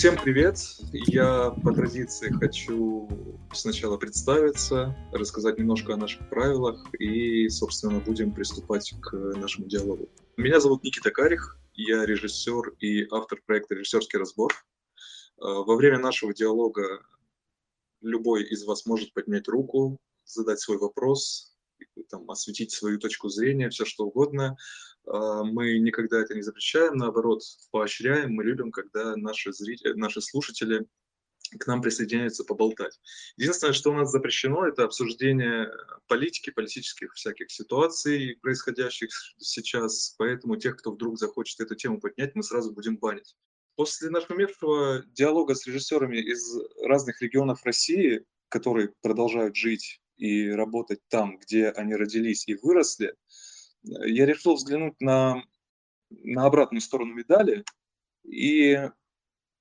Всем привет! Я по традиции хочу сначала представиться, рассказать немножко о наших правилах и, собственно, будем приступать к нашему диалогу. Меня зовут Никита Карих, я режиссер и автор проекта «Режиссерский разбор». А, во время нашего диалога любой из вас может поднять руку, задать свой вопрос, там, осветить свою точку зрения, все что угодно. А, мы никогда это не запрещаем, наоборот, поощряем, мы любим, когда наши, зрители, наши слушатели к нам присоединяются поболтать. Единственное, что у нас запрещено, это обсуждение политики, политических всяких ситуаций, происходящих сейчас. Поэтому тех, кто вдруг захочет эту тему поднять, мы сразу будем банить. После нашумевшего диалога с режиссерами из разных регионов России, которые продолжают жить и работать там, где они родились и выросли, я решил взглянуть на, на обратную сторону медали и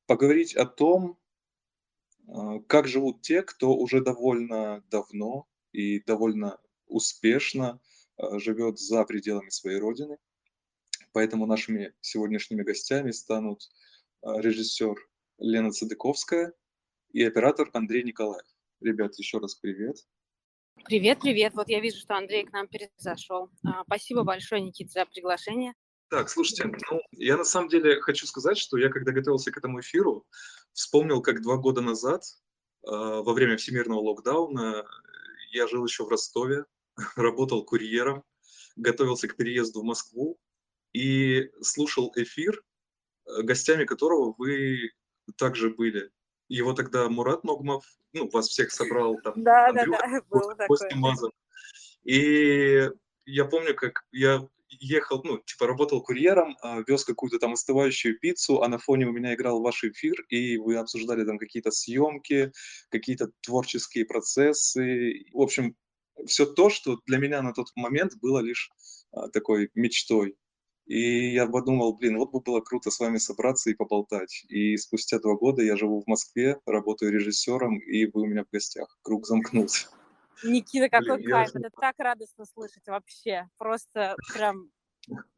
поговорить о том, а, как живут те, кто уже довольно давно и довольно успешно а, живет за пределами своей родины. Поэтому нашими сегодняшними гостями станут а, режиссер Лена Цадыковская и оператор Андрей Николаев. Ребят, еще раз привет. Привет, привет. Вот я вижу, что Андрей к нам перезашел. Спасибо большое, Никита, за приглашение. Так, слушайте, ну, я на самом деле хочу сказать, что я, когда готовился к этому эфиру, вспомнил, как два года назад, э, во время всемирного локдауна, я жил еще в Ростове, работал курьером, готовился к переезду в Москву и слушал эфир, э, гостями которого вы также были. Его тогда Мурат Ногмов, ну, вас всех собрал, там, да, Андрюха, да, да, Костя Мазов. И я помню, как я ехал, ну, типа работал курьером, а, вез какую-то там остывающую пиццу, а на фоне у меня играл ваш эфир, и вы обсуждали там какие-то съемки, какие-то творческие процессы. В общем, все то, что для меня на тот момент было лишь а, такой мечтой. И я подумал, блин, вот бы было круто с вами собраться и поболтать. И спустя два года я живу в Москве, работаю режиссером, и вы у меня в гостях. Круг замкнулся. Никита, какой Блин, кайф. Я... Это так радостно слышать вообще. Просто прям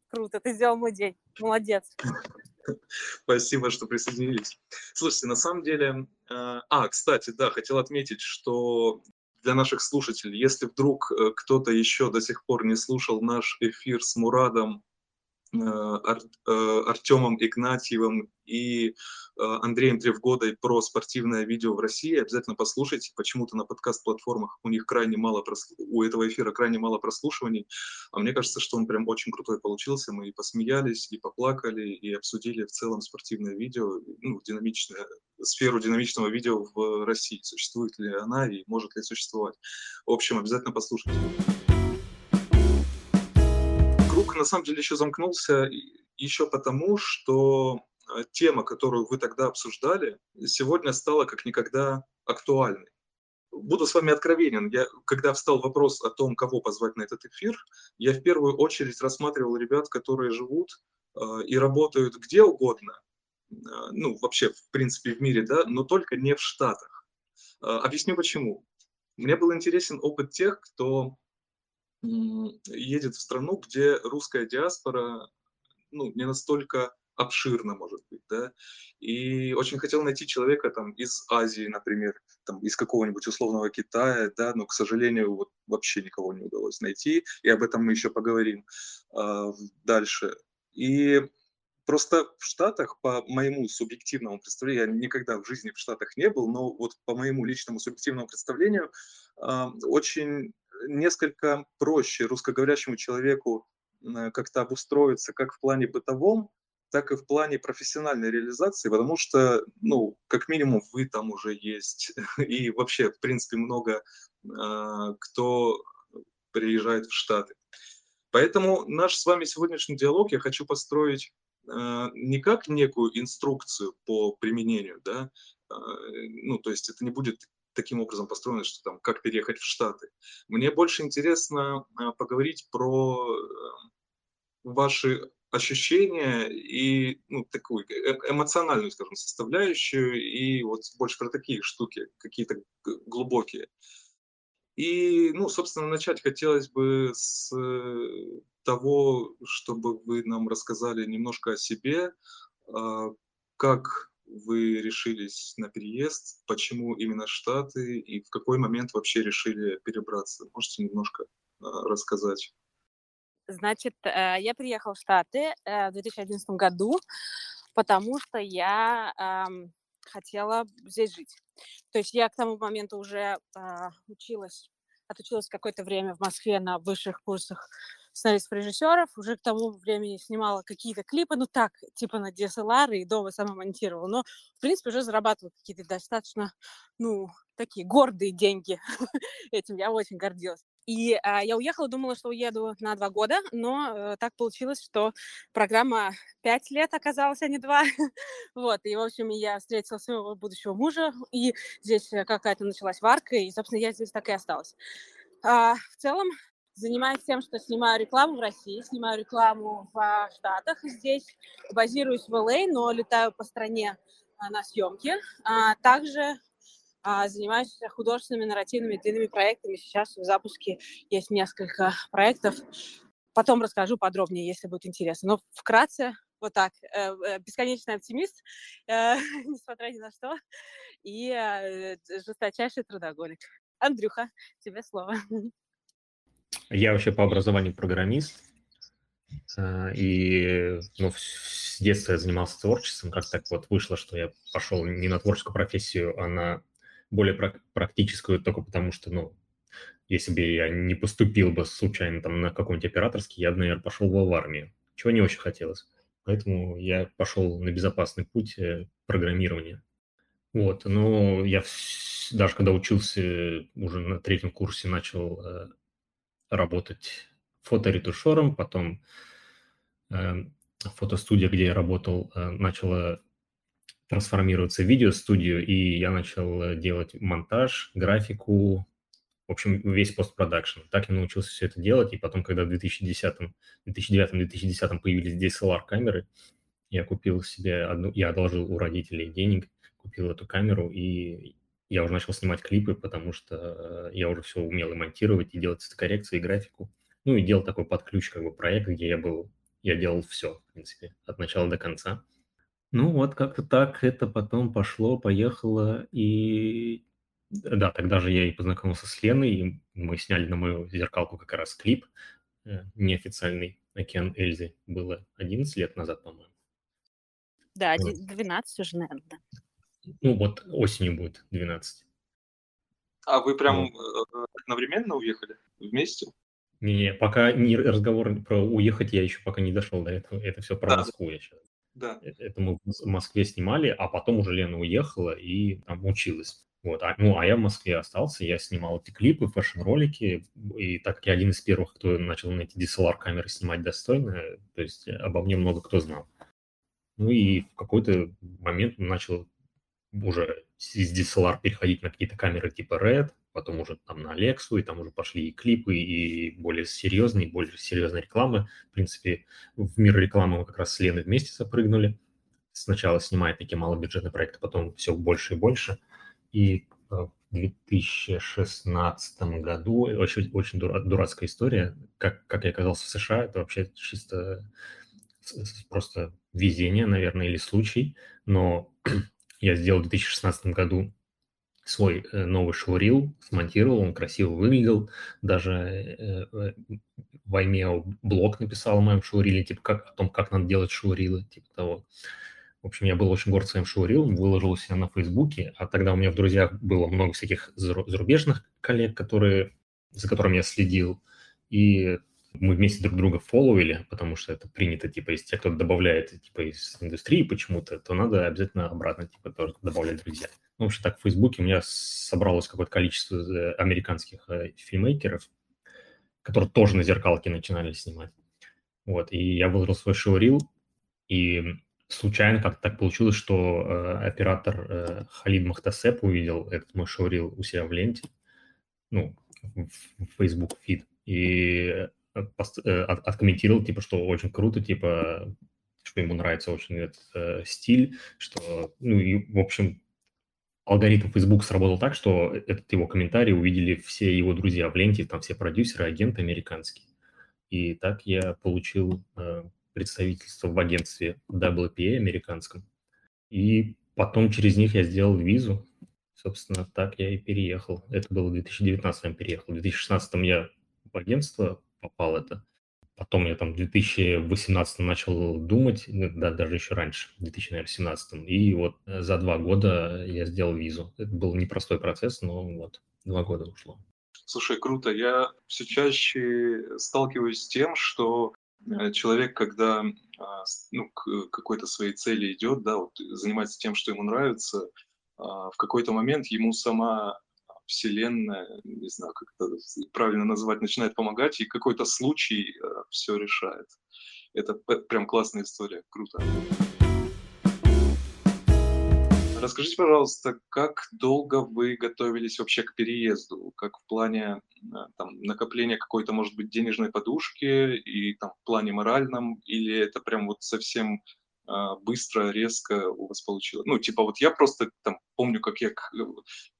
круто. Ты сделал мой день. Молодец. Спасибо, что присоединились. Слушайте, на самом деле... Э, а, кстати, да, хотел отметить, что для наших слушателей, если вдруг э, кто-то еще до сих пор не слушал наш эфир с Мурадом Артемом Игнатьевым и э, Андреем Тревгодой про спортивное видео в России. Обязательно послушайте. Почему-то на подкаст-платформах у них крайне мало, у этого эфира крайне мало прослушиваний. А мне кажется, что он прям очень крутой получился. Мы и посмеялись, и поплакали, и обсудили в целом спортивное видео, ну, динамичное, сферу динамичного видео в России. Существует ли она и может ли существовать. В общем, обязательно послушайте на самом деле еще замкнулся еще потому, что э, тема, которую вы тогда обсуждали, сегодня стала как никогда актуальной. Буду с вами откровенен. Я, когда встал вопрос о том, кого позвать на этот эфир, я в первую очередь рассматривал ребят, которые живут э, и работают где угодно, э, ну, вообще, в принципе, в мире, да, но только не в Штатах. Э, объясню почему. Мне был интересен опыт тех, кто едет в страну, где русская диаспора ну, не настолько обширно, может быть, да, и очень хотел найти человека там из Азии, например, там из какого-нибудь условного Китая, да, но, к сожалению, вот вообще никого не удалось найти, и об этом мы еще поговорим э, дальше. И просто в Штатах, по моему субъективному представлению, я никогда в жизни в Штатах не был, но вот по моему личному субъективному представлению, э, очень несколько проще русскоговорящему человеку э, как-то обустроиться как в плане бытовом, так и в плане профессиональной реализации, потому что, ну, как минимум, вы там уже есть, и вообще, в принципе, много э, кто приезжает в Штаты. Поэтому наш с вами сегодняшний диалог я хочу построить э, не как некую инструкцию по применению, да, э, ну, то есть это не будет таким образом построено, что там как переехать в Штаты. Мне больше интересно а, поговорить про э, ваши ощущения и ну, такую э, эмоциональную, скажем, составляющую, и вот больше про такие штуки, какие-то глубокие. И, ну, собственно, начать хотелось бы с э, того, чтобы вы нам рассказали немножко о себе, а, как вы решились на переезд, почему именно Штаты и в какой момент вообще решили перебраться? Можете немножко а, рассказать? Значит, э, я приехала в Штаты э, в 2011 году, потому что я хотела здесь жить. То есть я к тому моменту уже училась, отучилась какое-то время в Москве на высших курсах сценаристов режиссеров, уже к тому времени снимала какие-то клипы, ну так, типа на DSLR и дома сама монтировала, но, в принципе, уже зарабатывала какие-то достаточно, ну, такие гордые деньги. Этим я очень гордилась. И а, я уехала, думала, что уеду на два года, но э, так получилось, что программа пять лет оказалась, а не два. вот, и, в общем, я встретила своего будущего мужа, и здесь э, какая-то началась варка, и, собственно, я здесь так и осталась. А, в целом, занимаюсь тем, что снимаю рекламу в России, снимаю рекламу в Штатах здесь, базируюсь в ЛА, но летаю по стране а, на съемки. А, также а, занимаюсь художественными нарративными длинными проектами. Сейчас в запуске есть несколько проектов. Потом расскажу подробнее, если будет интересно. Но вкратце вот так. Э, э, бесконечный оптимист, э, несмотря ни на что, и жесточайший трудоголик. Андрюха, тебе слово. Я вообще по образованию программист, а, и ну, с детства я занимался творчеством. Как так вот вышло, что я пошел не на творческую профессию, а на более практическую, только потому что, ну, если бы я не поступил бы случайно там на какой-нибудь операторский, я бы, наверное, пошел бы в армию, чего не очень хотелось. Поэтому я пошел на безопасный путь э, программирования. Вот, но я даже когда учился уже на третьем курсе начал э, работать фоторетушером, потом э, фотостудия, где я работал, э, начала трансформироваться в видеостудию, и я начал э, делать монтаж, графику, в общем, весь постпродакшн. Так я научился все это делать, и потом, когда в 2010, 2009-2010 появились DSLR-камеры, я купил себе одну, я одолжил у родителей денег, купил эту камеру, и я уже начал снимать клипы, потому что э, я уже все умел и монтировать, и делать цветокоррекцию, и графику. Ну, и делал такой под ключ как бы проект, где я был, я делал все, в принципе, от начала до конца. Ну, вот как-то так это потом пошло, поехало, и да, тогда же я и познакомился с Леной, и мы сняли на мою зеркалку как раз клип э, неофициальный «Океан Эльзи». Было 11 лет назад, по-моему. Да, 12 уже, наверное, да. Ну, вот осенью будет 12. А вы прям вот. одновременно уехали вместе? Не, пока не разговор про уехать я еще пока не дошел до этого. Это все про да. Москву я сейчас. Да. Э, это мы в Москве снимали, а потом уже Лена уехала и там училась. Вот, а, ну, а я в Москве остался, я снимал эти клипы, фэшн-ролики, и так как я один из первых, кто начал на эти DSLR-камеры снимать достойно, то есть обо мне много кто знал. Ну и в какой-то момент начал уже из DSLR переходить на какие-то камеры типа Red, потом уже там на Alexu, и там уже пошли и клипы, и более серьезные, более серьезная реклама. В принципе, в мир рекламы мы как раз с Леной вместе запрыгнули. Сначала снимая такие малобюджетные проекты, потом все больше и больше. И э, в 2016 году, очень, очень дурацкая история, как, как я оказался в США, это вообще чисто просто везение, наверное, или случай, но я сделал в 2016 году свой э, новый шоурил, смонтировал, он красиво выглядел, даже э, э, в Vimeo блог написал о моем шоуриле, типа как, о том, как надо делать шоурилы, типа того. В общем, я был очень горд своим шоурилом, выложил себя на Фейсбуке, а тогда у меня в друзьях было много всяких зарубежных коллег, которые, за которыми я следил, и мы вместе друг друга фолловили, потому что это принято, типа, если кто-то добавляет, типа, из индустрии почему-то, то надо обязательно обратно, типа, тоже добавлять друзья. Ну, общем, так в Фейсбуке у меня собралось какое-то количество э, американских э, фильмейкеров, которые тоже на зеркалке начинали снимать. Вот, и я выложил свой шоурил, и случайно как-то так получилось, что э, оператор э, Халид Махтасеп увидел этот мой шоурил у себя в ленте, ну, в, в Facebook фид, и Э, э, от, откомментировал, типа, что очень круто, типа, что ему нравится очень этот э, стиль, что, ну, и, в общем, алгоритм Facebook сработал так, что этот его комментарий увидели все его друзья в ленте, там все продюсеры, агенты американские. И так я получил э, представительство в агентстве WPA американском. И потом через них я сделал визу. Собственно, так я и переехал. Это было в 2019 я переехал. В 2016 я в агентство попал это. Потом я там в 2018 начал думать, да, даже еще раньше, в 2017. И вот э, за два года я сделал визу. Это был непростой процесс, но вот два года ушло. Слушай, круто. Я все чаще сталкиваюсь с тем, что э, человек, когда а, ну, к какой-то своей цели идет, да, вот занимается тем, что ему нравится, а, в какой-то момент ему сама Вселенная, не знаю, как это правильно назвать, начинает помогать, и какой-то случай э, все решает. Это прям классная история, круто. Расскажите, пожалуйста, как долго вы готовились вообще к переезду? Как в плане э, там, накопления какой-то, может быть, денежной подушки и там, в плане моральном? Или это прям вот совсем быстро, резко у вас получилось? Ну, типа вот я просто там помню, как я к э,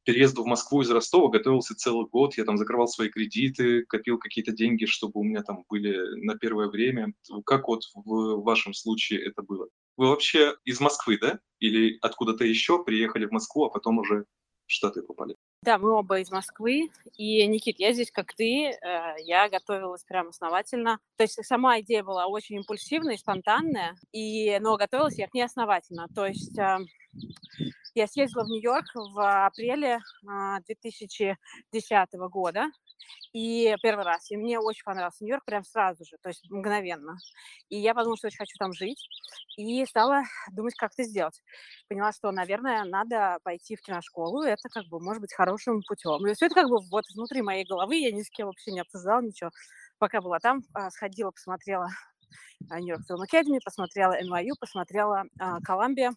переезду в Москву из Ростова готовился целый год, я там закрывал свои кредиты, копил какие-то деньги, чтобы у меня там были на первое время. Как вот в вашем случае это было? Вы вообще из Москвы, да? Или откуда-то еще приехали в Москву, а потом уже Штаты попали? Да, мы оба из Москвы. И, Никит, я здесь как ты, э, я готовилась прям основательно. То есть сама идея была очень импульсивная и спонтанная, и, но готовилась я к ней основательно. То есть э, я съездила в Нью-Йорк в апреле 2010 а, года, и первый раз. И мне очень понравился Нью-Йорк прям сразу же, то есть мгновенно. И я подумала, что очень хочу там жить. И стала думать, как это сделать. Поняла, что, наверное, надо пойти в киношколу. Это как бы может быть хорошим путем. И все это как бы вот внутри моей головы. Я ни с кем вообще не обсуждала ничего. Пока была там, а, сходила, посмотрела Нью-Йорк Film Academy, посмотрела NYU, посмотрела Колумбия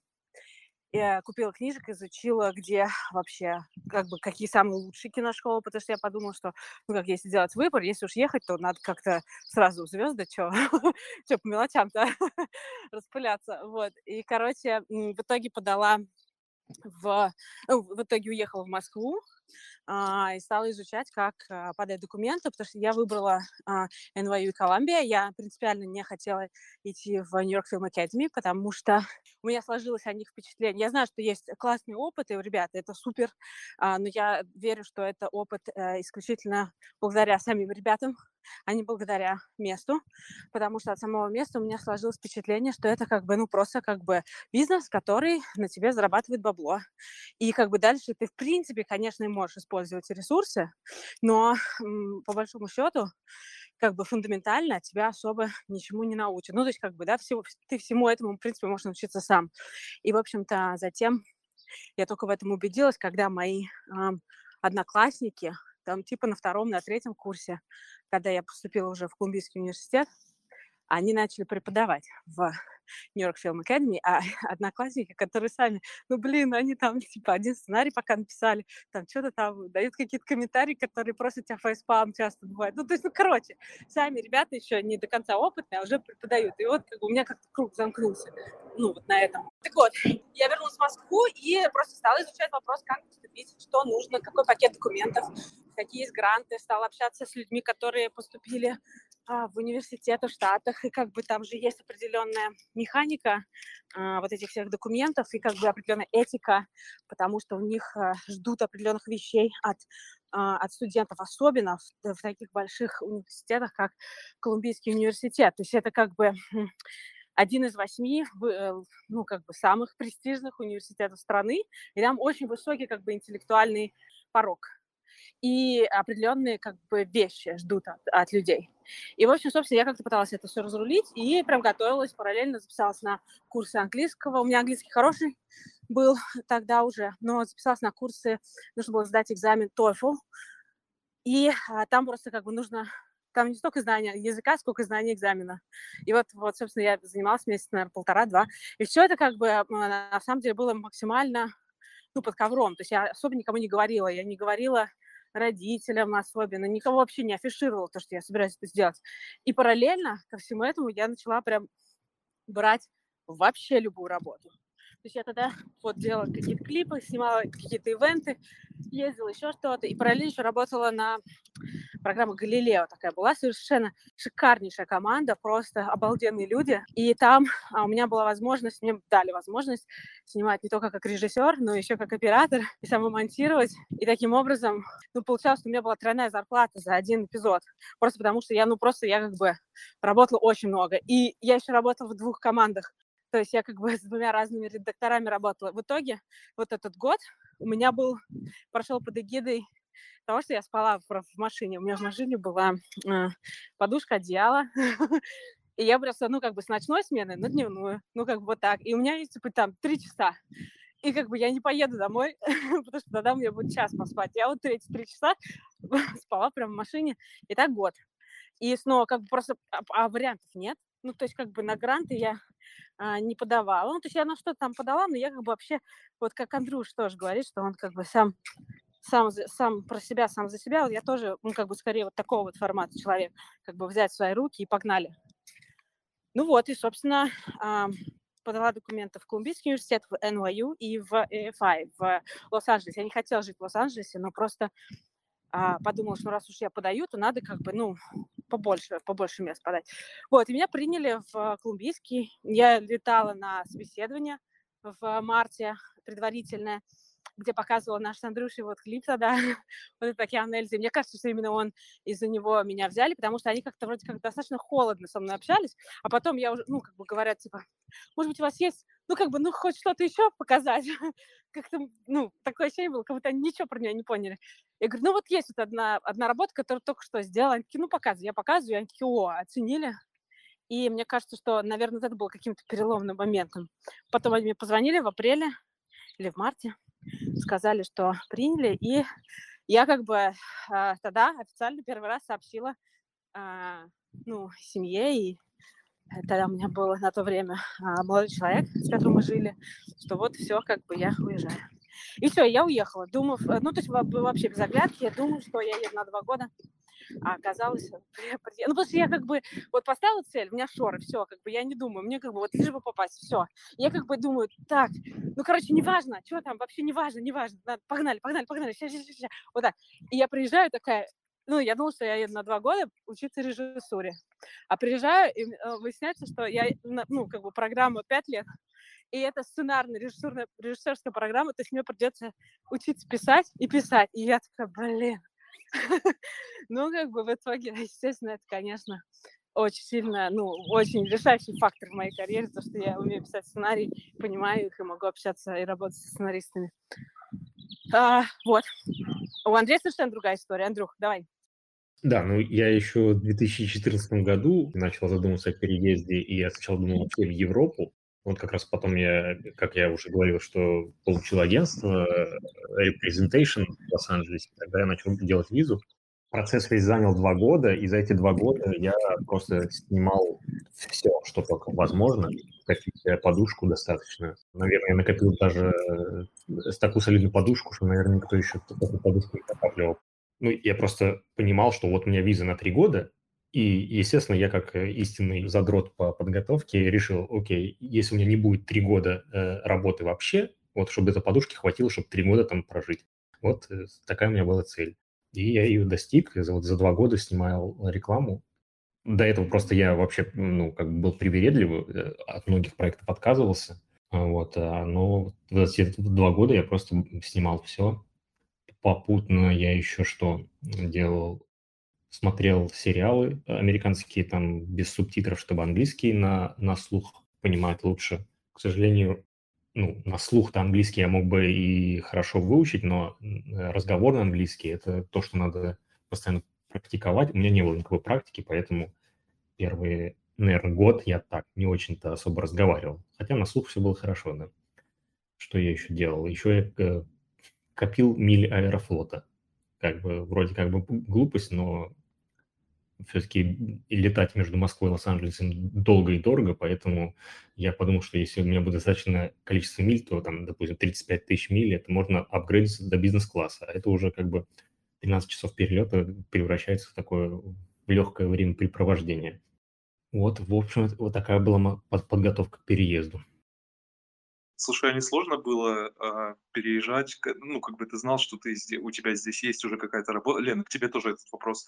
я купила книжек, изучила, где вообще, как бы, какие самые лучшие киношколы, потому что я подумала, что, ну, как если делать выбор, если уж ехать, то надо как-то сразу звезды, что, по мелочам-то распыляться, вот. И, короче, в итоге подала в, ну, в итоге уехала в Москву и стала изучать, как а, подать документы, потому что я выбрала а, NYU и Колумбия. Я принципиально не хотела идти в York Film Academy, потому что у меня сложилось о них впечатление. Я знаю, что есть классный опыт, и, ребята, это супер, а, но я верю, что это опыт а, исключительно благодаря самим ребятам, а не благодаря месту, потому что от самого места у меня сложилось впечатление, что это как бы, ну, просто как бы бизнес, который на тебе зарабатывает бабло. И как бы дальше ты, в принципе, конечно, можешь использовать ресурсы, но по большому счету как бы фундаментально тебя особо ничему не научат. Ну, то есть, как бы, да, всего, ты всему этому, в принципе, можешь научиться сам. И, в общем-то, затем я только в этом убедилась, когда мои э, одноклассники, там, типа на втором, на третьем курсе, когда я поступила уже в Колумбийский университет, они начали преподавать в Нью-Йорк Film Academy, а одноклассники, которые сами, ну, блин, они там, типа, один сценарий пока написали, там что-то там дают какие-то комментарии, которые просто тебя фейспам часто бывает. Ну, то есть, ну, короче, сами ребята еще не до конца опытные, а уже преподают. И вот как бы, у меня как-то круг замкнулся, ну, вот на этом. Так вот, я вернулась в Москву и просто стала изучать вопрос, как поступить, что нужно, какой пакет документов, какие есть гранты, стала общаться с людьми, которые поступили а, в университеты в Штатах, и как бы там же есть определенная механика а, вот этих всех документов и как бы определенная этика, потому что у них а, ждут определенных вещей от от студентов, особенно в, в таких больших университетах, как Колумбийский университет. То есть это как бы один из восьми, э, ну, как бы самых престижных университетов страны, и там очень высокий, как бы, интеллектуальный порог и определенные как бы вещи ждут от, от людей. И, в общем, собственно, я как-то пыталась это все разрулить и прям готовилась, параллельно записалась на курсы английского. У меня английский хороший был тогда уже, но записалась на курсы, нужно было сдать экзамен TOEFL, и а, там просто как бы нужно там не столько знания языка, сколько знания экзамена. И вот, вот, собственно, я занималась месяц, наверное, полтора-два. И все это как бы на самом деле было максимально ну, под ковром. То есть я особо никому не говорила. Я не говорила родителям особенно, никого вообще не афишировала то, что я собираюсь это сделать. И параллельно ко всему этому я начала прям брать вообще любую работу. То есть я тогда вот делала какие-то клипы, снимала какие-то ивенты, ездила еще что-то, и параллельно еще работала на программе «Галилео» такая была, совершенно шикарнейшая команда, просто обалденные люди. И там а, у меня была возможность, мне дали возможность снимать не только как режиссер, но еще как оператор, и самомонтировать. И таким образом, ну, получалось, что у меня была тройная зарплата за один эпизод. Просто потому что я, ну, просто я как бы работала очень много. И я еще работала в двух командах. То есть я как бы с двумя разными редакторами работала. В итоге вот этот год у меня был, прошел под эгидой того, что я спала в, машине. У меня в машине была э, подушка, одеяло. И я просто, ну, как бы с ночной смены на дневную. Ну, как бы вот так. И у меня есть, типа, там, три часа. И как бы я не поеду домой, потому что тогда мне будет час поспать. Я вот эти три часа спала прям в машине. И так год. И снова как бы просто, а, а вариантов нет. Ну, то есть как бы на гранты я а, не подавала. Ну, то есть я на что-то там подала, но я как бы вообще, вот как Андрюш тоже говорит, что он как бы сам сам, сам про себя, сам за себя, вот я тоже, ну, как бы скорее вот такого вот формата человек, как бы взять в свои руки и погнали. Ну вот, и, собственно, подала документы в Колумбийский университет, в NYU и в AFI в Лос-Анджелесе. Я не хотела жить в Лос-Анджелесе, но просто а, подумала, что раз уж я подаю, то надо как бы, ну, побольше, побольше мест подать. Вот, и меня приняли в Колумбийский. Я летала на собеседование в марте предварительное, где показывала наш с Андрюшей вот клип тогда, вот это Океан Эльзи. Мне кажется, что именно он из-за него меня взяли, потому что они как-то вроде как достаточно холодно со мной общались, а потом я уже, ну, как бы говорят, типа, может быть, у вас есть, ну, как бы, ну, хоть что-то еще показать. Как-то, ну, такое ощущение было, как будто они ничего про меня не поняли. Я говорю, ну, вот есть вот одна, одна работа, которую только что сделала. Они такие, ну, показывай. Я показываю, они такие, о, оценили. И мне кажется, что, наверное, это было каким-то переломным моментом. Потом они мне позвонили в апреле или в марте сказали, что приняли, и я как бы э, тогда официально первый раз сообщила э, ну, семье, и тогда у меня был на то время э, молодой человек, с которым мы жили, что вот все, как бы я уезжаю. И все, я уехала, думав, ну, то есть вообще без оглядки, я думаю, что я еду на два года, а оказалось, ну, потому что я как бы вот поставила цель, у меня шоры, все, как бы я не думаю, мне как бы вот лишь бы попасть, все. Я как бы думаю, так, ну, короче, неважно, что там, вообще неважно, неважно, надо, погнали, погнали, погнали, сейчас, сейчас, сейчас, вот так. И я приезжаю такая, ну, я думала, что я еду на два года учиться режиссуре. А приезжаю, и э, выясняется, что я, ну, как бы программа пять лет, и это сценарная режиссерская, режиссерская программа, то есть мне придется учиться писать и писать. И я такая, блин, ну, как бы в итоге, естественно, это, конечно, очень сильно, ну, очень решающий фактор в моей карьере, то, что я умею писать сценарий, понимаю их и могу общаться и работать со сценаристами. А, вот. У Андрея совершенно другая история. Андрюх, давай. Да, ну я еще в 2014 году начал задумываться о переезде, и я сначала думал вообще в Европу, вот как раз потом я, как я уже говорил, что получил агентство э, Representation в Лос-Анджелесе, тогда я начал делать визу. Процесс весь занял два года, и за эти два года я просто снимал все, что только возможно, копить подушку достаточно. Наверное, я накопил даже э, такую солидную подушку, что, наверное, никто еще такую подушку не накапливал. Ну, я просто понимал, что вот у меня виза на три года, и, естественно, я как э, истинный задрот по подготовке решил, окей, если у меня не будет три года э, работы вообще, вот чтобы этой подушки хватило, чтобы три года там прожить. Вот э, такая у меня была цель. И я ее достиг, за, вот за два года снимал рекламу. До этого просто я вообще, ну, как бы был привередливый, э, от многих проектов отказывался. Вот, а, но в эти два года я просто снимал все. Попутно я еще что делал? смотрел сериалы американские, там, без субтитров, чтобы английский на, на слух понимать лучше. К сожалению, ну, на слух-то английский я мог бы и хорошо выучить, но разговорный английский – это то, что надо постоянно практиковать. У меня не было никакой практики, поэтому первый, наверное, год я так не очень-то особо разговаривал. Хотя на слух все было хорошо, да. Что я еще делал? Еще я э, копил мили аэрофлота. Как бы, вроде как бы глупость, но все-таки летать между Москвой и Лос-Анджелесом долго и дорого, поэтому я подумал, что если у меня будет достаточное количество миль, то там, допустим, 35 тысяч миль, это можно апгрейдиться до бизнес-класса. А это уже как бы 13 часов перелета превращается в такое легкое времяпрепровождение. Вот, в общем, вот такая была подготовка к переезду. Слушай, а не сложно было а, переезжать? Ну, как бы ты знал, что ты у тебя здесь есть уже какая-то работа. Лена, к тебе тоже этот вопрос.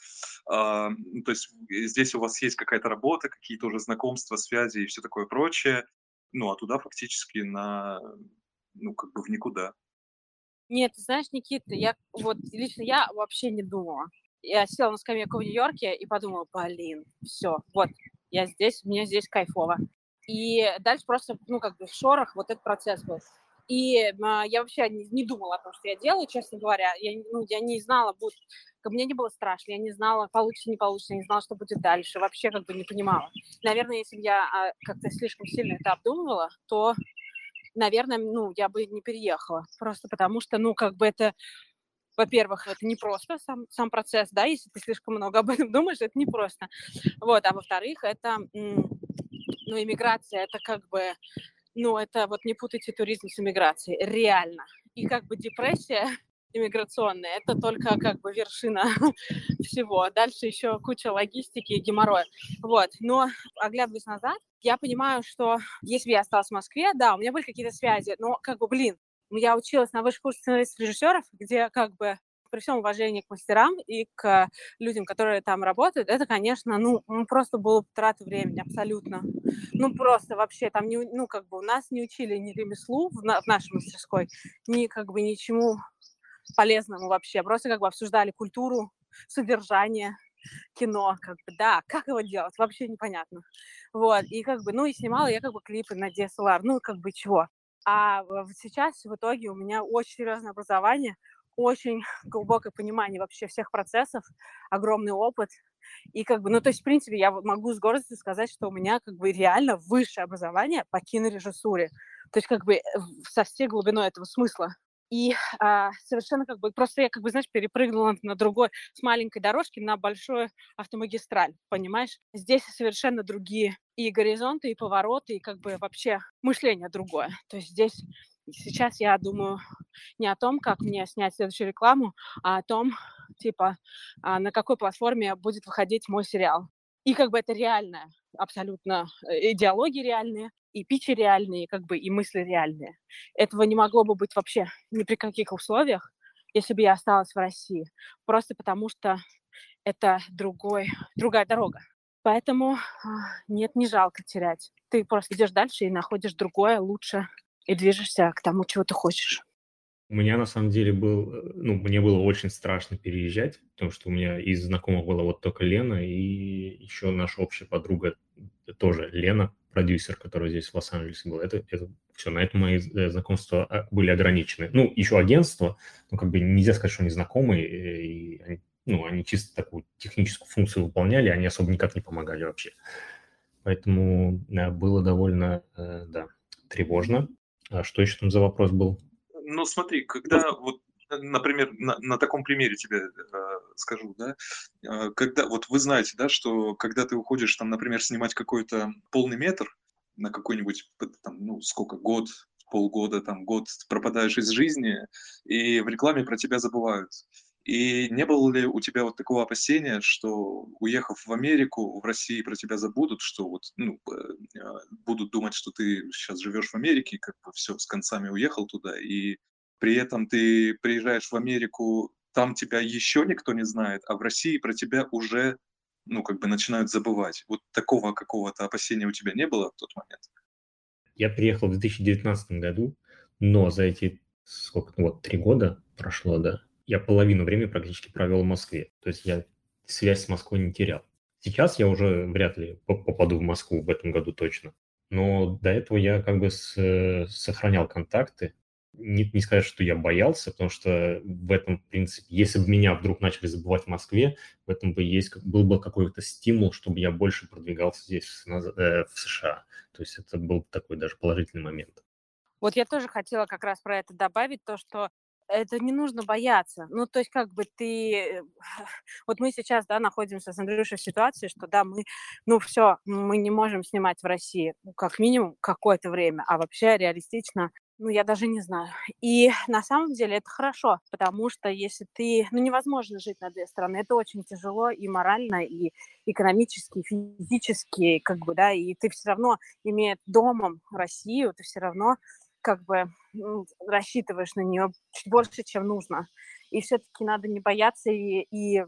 А, то есть здесь у вас есть какая-то работа, какие-то уже знакомства, связи и все такое прочее. Ну, а туда фактически на, ну, как бы в никуда. Нет, знаешь, Никита, я вот лично я вообще не думала. Я села на скамейку в Нью-Йорке и подумала, блин, все, вот, я здесь, мне здесь кайфово. И дальше просто, ну, как бы в шорах вот этот процесс был. И а, я вообще не, не думала о том, что я делаю, честно говоря. Я, ну, я не знала, будет... Мне не было страшно, я не знала, получится, не получится, я не знала, что будет дальше. Вообще как бы не понимала. Наверное, если бы я а, как-то слишком сильно это обдумывала, то, наверное, ну, я бы не переехала. Просто потому что, ну, как бы это во-первых, это не просто сам, сам процесс, да, если ты слишком много об этом думаешь, это непросто. Вот, а во-вторых, это ну, иммиграция, это как бы, ну, это вот не путайте туризм с иммиграцией, реально. И как бы депрессия иммиграционная, это только как бы вершина всего. Дальше еще куча логистики и геморроя. Вот. Но, оглядываясь назад, я понимаю, что если бы я осталась в Москве, да, у меня были какие-то связи, но как бы, блин, я училась на высшей курсе сценаристов режиссеров, где как бы при всем уважении к мастерам и к людям, которые там работают, это, конечно, ну, просто было трата времени, абсолютно. Ну, просто вообще там, не, ну, как бы у нас не учили ни ремеслу в, на, в нашей мастерской, ни как бы ничему полезному вообще. Просто как бы обсуждали культуру, содержание, кино, как бы, да, как его делать, вообще непонятно. Вот, и как бы, ну, и снимала я как бы клипы на DSLR, ну, как бы чего. А сейчас в итоге у меня очень серьезное образование, очень глубокое понимание вообще всех процессов, огромный опыт. И как бы, ну, то есть, в принципе, я могу с гордостью сказать, что у меня как бы реально высшее образование по кинорежиссуре. То есть, как бы, со всей глубиной этого смысла. И а, совершенно как бы, просто я как бы, знаешь, перепрыгнула на другой, с маленькой дорожки на большую автомагистраль, понимаешь? Здесь совершенно другие и горизонты, и повороты, и как бы вообще мышление другое. То есть здесь сейчас я думаю не о том, как мне снять следующую рекламу, а о том, типа, а, на какой платформе будет выходить мой сериал. И как бы это реальная абсолютно э, идеологии реальные, и пичи реальные, как бы и мысли реальные. Этого не могло бы быть вообще ни при каких условиях, если бы я осталась в России. Просто потому что это другой, другая дорога. Поэтому а, нет, не жалко терять. Ты просто идешь дальше и находишь другое, лучше, и движешься к тому, чего ты хочешь. У меня на самом деле был, э, ну, мне было очень страшно переезжать, потому что у меня из знакомых была вот только Лена и еще наша общая подруга тоже Лена, продюсер, который здесь в Лос-Анджелесе был. Это, это все, на этом мои э, знакомства были ограничены. Ну, еще агентство, ну, как бы нельзя сказать, что они знакомые, э, и они, ну, они чисто такую техническую функцию выполняли, они особо никак не помогали вообще. Поэтому было довольно, да, тревожно. А что еще там за вопрос был? Ну, смотри, когда вот например, на, на таком примере тебе э, скажу, да, э, когда вот вы знаете, да, что когда ты уходишь там, например, снимать какой-то полный метр на какой-нибудь там, ну сколько год, полгода, там год пропадаешь из жизни, и в рекламе про тебя забывают. И не было ли у тебя вот такого опасения, что уехав в Америку, в России про тебя забудут, что вот ну, э, будут думать, что ты сейчас живешь в Америке, как бы все с концами уехал туда, и при этом ты приезжаешь в Америку, там тебя еще никто не знает, а в России про тебя уже ну, как бы начинают забывать. Вот такого какого-то опасения у тебя не было в тот момент? Я приехал в 2019 году, но за эти сколько, ну, вот три года прошло, да, я половину времени практически провел в Москве. То есть я связь с Москвой не терял. Сейчас я уже вряд ли попаду в Москву в этом году точно. Но до этого я как бы с, сохранял контакты. Не, не сказать, что я боялся, потому что в этом, в принципе, если бы меня вдруг начали забывать в Москве, в этом бы есть, был бы какой-то стимул, чтобы я больше продвигался здесь, э, в США. То есть это был такой даже положительный момент. Вот я тоже хотела как раз про это добавить, то, что это не нужно бояться. Ну, то есть, как бы ты... Вот мы сейчас, да, находимся с Андрюшей в ситуации, что, да, мы, ну, все, мы не можем снимать в России, ну, как минимум, какое-то время, а вообще реалистично ну, я даже не знаю. И на самом деле это хорошо, потому что если ты... Ну, невозможно жить на две страны. Это очень тяжело и морально, и экономически, и физически, как бы, да, и ты все равно, имея домом Россию, ты все равно как бы рассчитываешь на нее чуть больше, чем нужно и все-таки надо не бояться и, и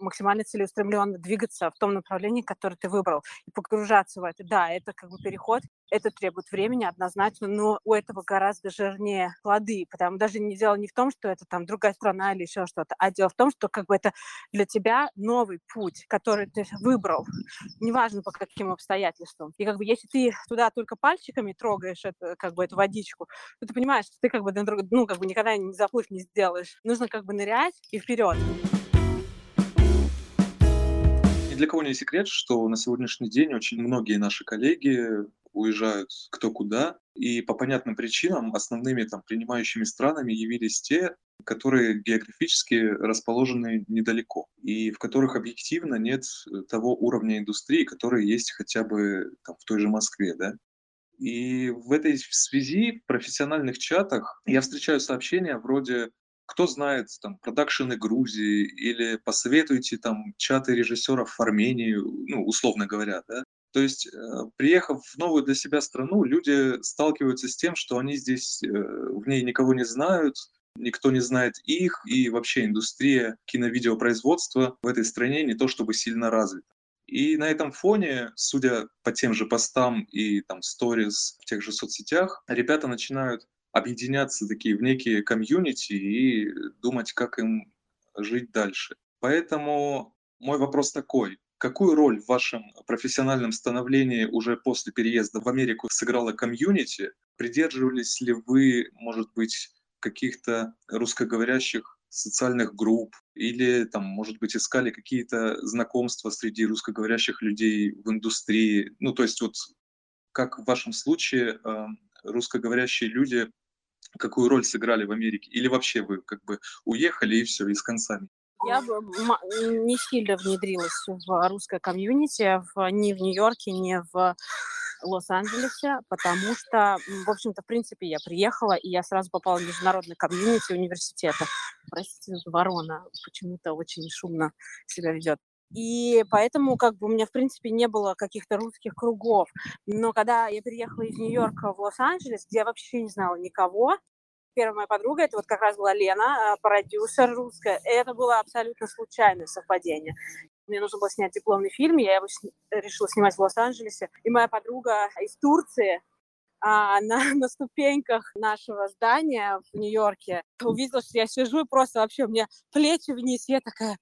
максимально целеустремленно двигаться в том направлении, которое ты выбрал, и погружаться в это. Да, это как бы переход, это требует времени однозначно, но у этого гораздо жирнее плоды, потому даже не дело не в том, что это там другая страна или еще что-то, а дело в том, что как бы это для тебя новый путь, который ты выбрал, неважно по каким обстоятельствам. И как бы если ты туда только пальчиками трогаешь это, как бы эту водичку, то ты понимаешь, что ты как бы, ну, как бы никогда не заплыв не сделаешь. Нужно как бы нырять и вперед. Ни для кого не секрет, что на сегодняшний день очень многие наши коллеги уезжают кто куда, и по понятным причинам основными там принимающими странами явились те, которые географически расположены недалеко и в которых объективно нет того уровня индустрии, который есть хотя бы там, в той же Москве, да. И в этой связи в профессиональных чатах я встречаю сообщения вроде кто знает там продакшены Грузии или посоветуйте там чаты режиссеров в Армении, ну, условно говоря, да. То есть, э, приехав в новую для себя страну, люди сталкиваются с тем, что они здесь э, в ней никого не знают, никто не знает их, и вообще индустрия киновидеопроизводства в этой стране не то чтобы сильно развита. И на этом фоне, судя по тем же постам и там сторис в тех же соцсетях, ребята начинают объединяться такие в некие комьюнити и думать, как им жить дальше. Поэтому мой вопрос такой. Какую роль в вашем профессиональном становлении уже после переезда в Америку сыграла комьюнити? Придерживались ли вы, может быть, каких-то русскоговорящих социальных групп или, там, может быть, искали какие-то знакомства среди русскоговорящих людей в индустрии? Ну, то есть вот как в вашем случае э, русскоговорящие люди какую роль сыграли в Америке? Или вообще вы как бы уехали и все, и с концами? Я не сильно внедрилась в русское комьюнити в, ни в Нью-Йорке, ни в Лос-Анджелесе, потому что, в общем-то, в принципе, я приехала, и я сразу попала в международный комьюнити университета. Простите, ворона почему-то очень шумно себя ведет. И поэтому как бы у меня, в принципе, не было каких-то русских кругов. Но когда я переехала из Нью-Йорка в Лос-Анджелес, где я вообще не знала никого, первая моя подруга, это вот как раз была Лена, а, продюсер русская. И это было абсолютно случайное совпадение. Мне нужно было снять дипломный фильм, я его решила снимать в Лос-Анджелесе. И моя подруга из Турции, а, на, на ступеньках нашего здания в Нью-Йорке увидела, что я сижу и просто вообще у меня плечи вниз. Я такая,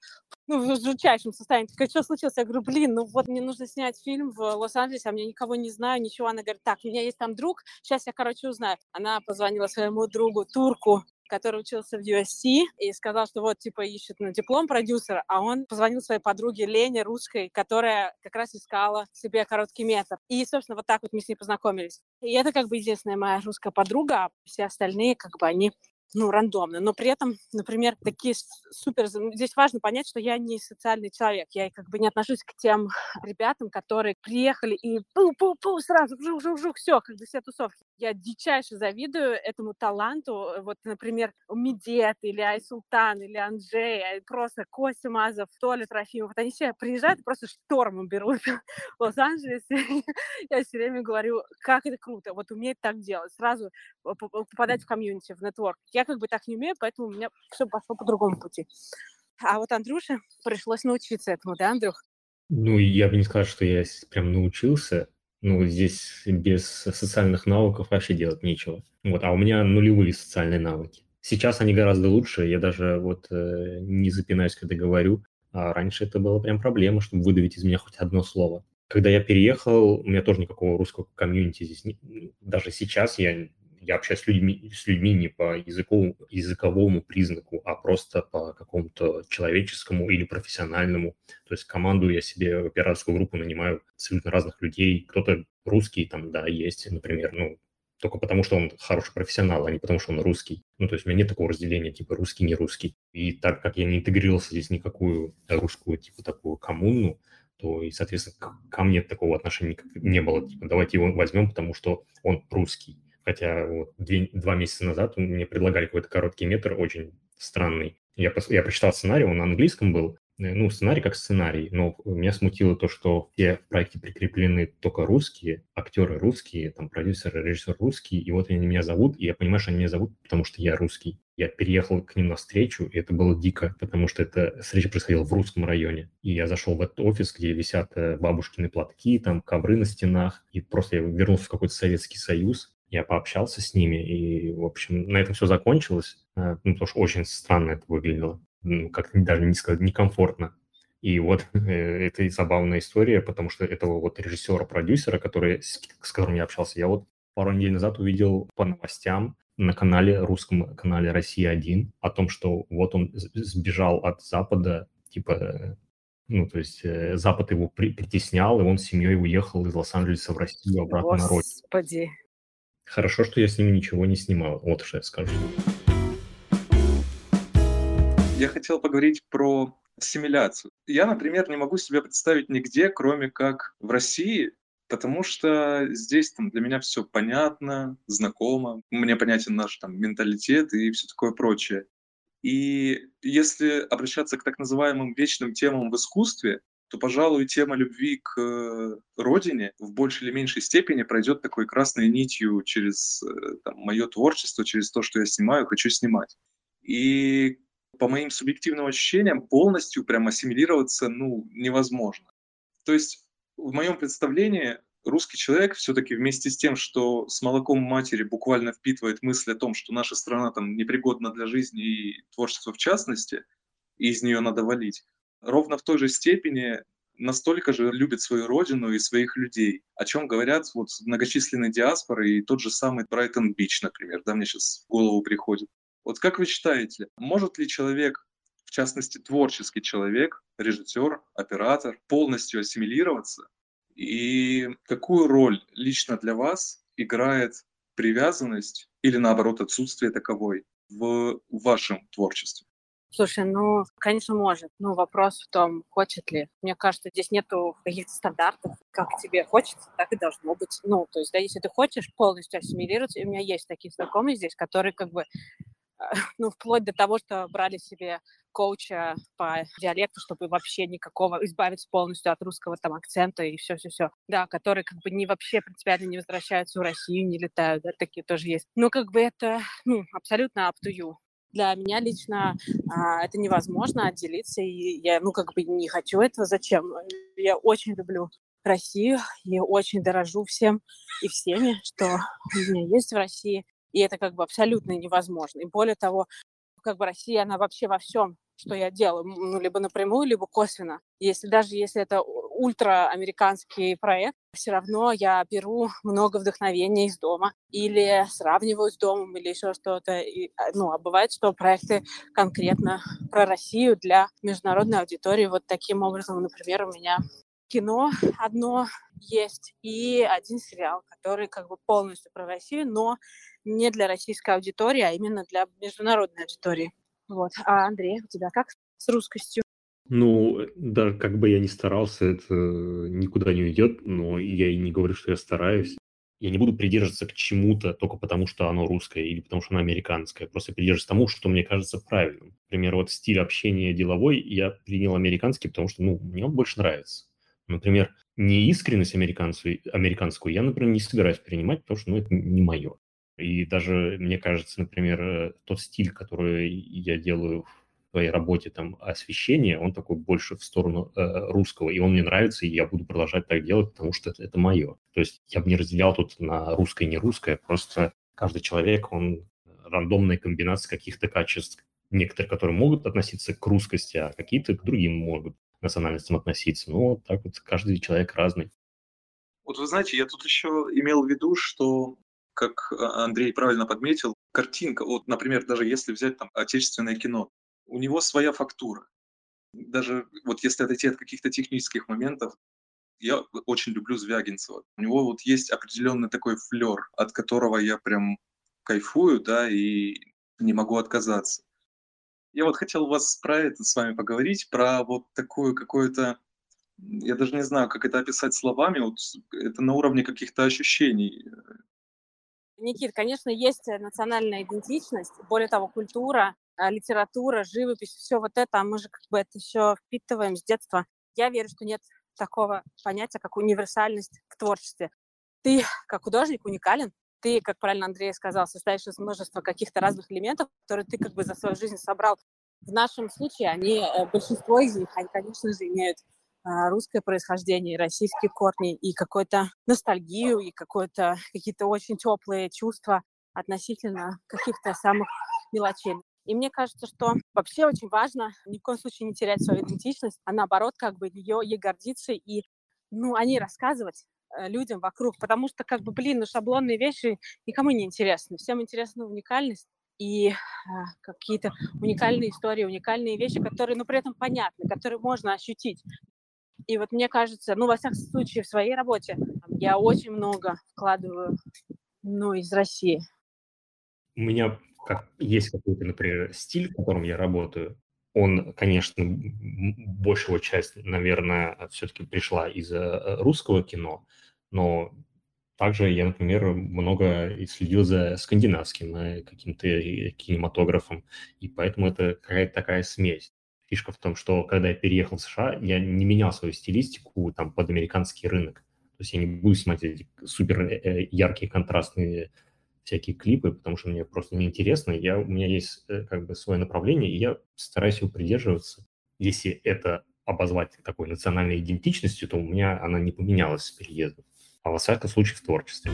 ну, в жутчайшем состоянии. Такая, что случилось? Я говорю, блин, ну вот мне нужно снять фильм в Лос-Анджелесе, а мне никого не знаю, ничего. Она говорит, так, у меня есть там друг, сейчас я, короче, узнаю. Она позвонила своему другу, турку, который учился в USC, и сказал, что вот, типа, ищет на диплом продюсера, а он позвонил своей подруге Лене, русской, которая как раз искала себе короткий метр. И, собственно, вот так вот мы с ней познакомились. И это как бы единственная моя русская подруга, а все остальные, как бы, они ну, рандомно. Но при этом, например, такие супер... Здесь важно понять, что я не социальный человек. Я как бы не отношусь к тем ребятам, которые приехали и пу-пу-пу, сразу вжух-вжух-вжух, все, как бы все тусовки. Я дичайше завидую этому таланту. Вот, например, Медет или Айсултан или Анджей, а просто Костя Мазов, Толя Трофимов. Вот они все приезжают и просто штормом берут в Лос-Анджелесе. Я все время говорю, как это круто. Вот умеет так делать. Сразу попадать в комьюнити, в нетворк. Я я как бы так не умею, поэтому у меня все пошло по другому пути. А вот Андрюше пришлось научиться этому, да, Андрюх? Ну, я бы не сказал, что я прям научился. Ну, здесь без социальных навыков вообще делать нечего. Вот, а у меня нулевые социальные навыки. Сейчас они гораздо лучше, я даже вот э, не запинаюсь, когда говорю, а раньше это была прям проблема, чтобы выдавить из меня хоть одно слово. Когда я переехал, у меня тоже никакого русского комьюнити здесь не... Даже сейчас я я общаюсь с людьми, с людьми не по языковому, языковому признаку, а просто по какому-то человеческому или профессиональному. То есть команду я себе, операторскую группу нанимаю абсолютно разных людей. Кто-то русский там, да, есть, например, ну, только потому, что он хороший профессионал, а не потому, что он русский. Ну, то есть у меня нет такого разделения, типа русский, не русский. И так как я не интегрировался здесь никакую русскую, типа, такую коммуну, то и, соответственно, ко мне такого отношения не было. Типа, давайте его возьмем, потому что он русский. Хотя вот две, два месяца назад мне предлагали какой-то короткий метр, очень странный. Я, я прочитал сценарий, он на английском был, Э, ну, сценарий как сценарий, но меня смутило то, что все в проекте прикреплены только русские, актеры русские, там, продюсеры, режиссер русский, и вот они меня зовут, и я понимаю, что они меня зовут, потому что я русский. Я переехал к ним на встречу, и это было дико, потому что эта встреча происходила в русском районе. И я зашел в этот офис, где висят э, бабушкины платки, там ковры на стенах, и просто я вернулся в какой-то Советский Союз, я пообщался с ними, и, в общем, на этом все закончилось, э, ну, потому что очень странно это выглядело как даже не сказать, некомфортно. И вот э, это и забавная история, потому что этого вот режиссера-продюсера, который, с, которым я общался, я вот пару недель назад увидел по новостям на канале, русском канале «Россия-1» о том, что вот он сбежал от Запада, типа, ну, то есть э, Запад его при, притеснял, и он с семьей уехал из Лос-Анджелеса в Россию обратно Господи. на родину. Господи. Хорошо, что я с ними ничего не снимал, вот что я скажу. Я хотел поговорить про ассимиляцию. Я, например, не могу себе представить нигде, кроме как в России, потому что здесь там, для меня все понятно, знакомо, мне понятен наш там менталитет и все такое прочее. И если обращаться к так называемым вечным темам в искусстве, то, пожалуй, тема любви к э, родине в большей или меньшей степени пройдет такой красной нитью через э, там, мое творчество, через то, что я снимаю, хочу снимать. И по моим субъективным ощущениям, полностью прям ассимилироваться ну, невозможно. То есть в моем представлении русский человек все-таки вместе с тем, что с молоком матери буквально впитывает мысль о том, что наша страна там непригодна для жизни и творчества в частности, и из нее надо валить, ровно в той же степени настолько же любит свою родину и своих людей, о чем говорят вот многочисленные диаспоры и тот же самый Брайтон-Бич, например, да, мне сейчас в голову приходит. Вот как вы считаете, может ли человек, в частности творческий человек, режиссер, оператор, полностью ассимилироваться? И какую роль лично для вас играет привязанность или наоборот отсутствие таковой в вашем творчестве? Слушай, ну, конечно, может. Но вопрос в том, хочет ли. Мне кажется, здесь нету каких-то стандартов. Как тебе хочется, так и должно быть. Ну, то есть, да, если ты хочешь полностью ассимилироваться, и у меня есть такие знакомые здесь, которые как бы ну, вплоть до того, что брали себе коуча по диалекту, чтобы вообще никакого избавиться полностью от русского там акцента и все-все-все. Да, которые как бы не вообще принципиально не возвращаются в Россию, не летают, да, такие тоже есть. Но как бы это, ну, абсолютно up to you. Для меня лично а, это невозможно отделиться, и я, ну, как бы не хочу этого. Зачем? Я очень люблю Россию и очень дорожу всем и всеми, что у меня есть в России и это как бы абсолютно невозможно. И более того, как бы Россия, она вообще во всем, что я делаю, ну, либо напрямую, либо косвенно. Если даже если это ультраамериканский проект, все равно я беру много вдохновения из дома или сравниваю с домом или еще что-то. И, а, ну, а бывает, что проекты конкретно про Россию для международной аудитории. Вот таким образом, например, у меня кино одно есть и один сериал, который как бы полностью про Россию, но не для российской аудитории, а именно для международной аудитории. Вот. А Андрей, у тебя как с русскостью? Ну, да, как бы я ни старался, это никуда не уйдет, но я и не говорю, что я стараюсь. Я не буду придерживаться к чему-то только потому, что оно русское или потому, что оно американское. Просто придерживаться тому, что мне кажется правильным. Например, вот стиль общения деловой я принял американский, потому что, ну, мне он больше нравится. Например, неискренность американскую, американскую я, например, не собираюсь принимать, потому что, ну, это не мое. И даже, мне кажется, например, э, тот стиль, который я делаю в своей работе, там, освещение, он такой больше в сторону э, русского, и он мне нравится, и я буду продолжать так делать, потому что это, это мое. То есть я бы не разделял тут на русское и не русское, просто каждый человек, он рандомная комбинация каких-то качеств, некоторые, которые могут относиться к русскости, а какие-то к другим могут национальностям относиться. Ну, так вот, каждый человек разный. Вот вы знаете, я тут еще имел в виду, что как а, Андрей правильно подметил, картинка, вот, например, даже если взять там отечественное кино, у него своя фактура. Даже вот если отойти от каких-то технических моментов, я очень люблю Звягинцева. У него вот есть определенный такой флер, от которого я прям кайфую, да, и не могу отказаться. Я вот хотел вас про это с вами поговорить, про вот такую какую-то, я даже не знаю, как это описать словами, вот это на уровне каких-то ощущений. Никит, конечно, есть национальная идентичность, более того, культура, а, литература, живопись, все вот это, а мы же как бы это все впитываем с детства. Я верю, что нет такого понятия, как универсальность в творчестве. Ты как художник уникален, ты, как правильно Андрей сказал, состоишь из множества каких-то разных элементов, которые ты как бы за свою жизнь собрал. В нашем случае они, э, большинство из них, они, конечно же, имеют русское происхождение, российские корни и какую-то ностальгию, и какое-то, какие-то очень теплые чувства относительно каких-то самых мелочей. И мне кажется, что вообще очень важно ни в коем случае не терять свою идентичность, а наоборот, как бы ее, ей гордиться и ну, о ней рассказывать э, людям вокруг, потому что, как бы, блин, ну, шаблонные вещи никому не интересны. Всем интересна уникальность и э, какие-то уникальные истории, уникальные вещи, которые, ну, при этом понятны, которые можно ощутить. И вот мне кажется, ну, во всяком случае, в своей работе я очень много вкладываю, ну, из России. У меня как, есть какой-то, например, стиль, в котором я работаю. Он, конечно, большего часть, наверное, все-таки пришла из э, русского кино, но также я, например, много следил за скандинавским э, каким-то э, кинематографом, и поэтому это какая-то такая смесь фишка в том, что когда я переехал в США, я не менял свою стилистику там под американский рынок. То есть я не буду снимать эти супер э, э, яркие контрастные всякие клипы, потому что мне просто неинтересно. Я, у меня есть э, как бы свое направление, и я стараюсь его придерживаться. Если это обозвать такой национальной идентичностью, то у меня она не поменялась с переездом. А во всяком случае в творчестве.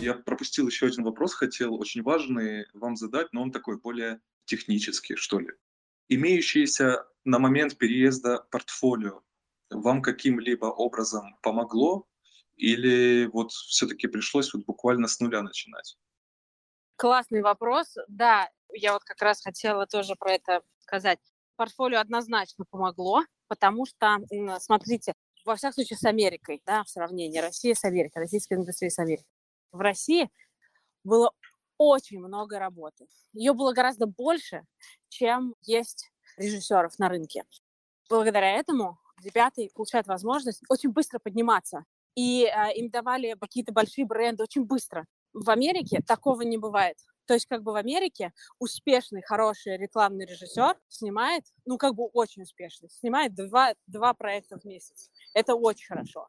Я пропустил еще один вопрос, хотел очень важный вам задать, но он такой более технически, что ли. Имеющееся на момент переезда портфолио вам каким-либо образом помогло или вот все-таки пришлось вот буквально с нуля начинать? Классный вопрос. Да, я вот как раз хотела тоже про это сказать. Портфолио однозначно помогло, потому что, смотрите, во всяком случае с Америкой, да, в сравнении России с Америкой, российской индустрии с Америкой. В России было очень много работы. Ее было гораздо больше, чем есть режиссеров на рынке. Благодаря этому ребята получают возможность очень быстро подниматься. И э, им давали какие-то большие бренды очень быстро. В Америке такого не бывает. То есть как бы в Америке успешный, хороший рекламный режиссер снимает, ну как бы очень успешный, снимает два, два проекта в месяц. Это очень хорошо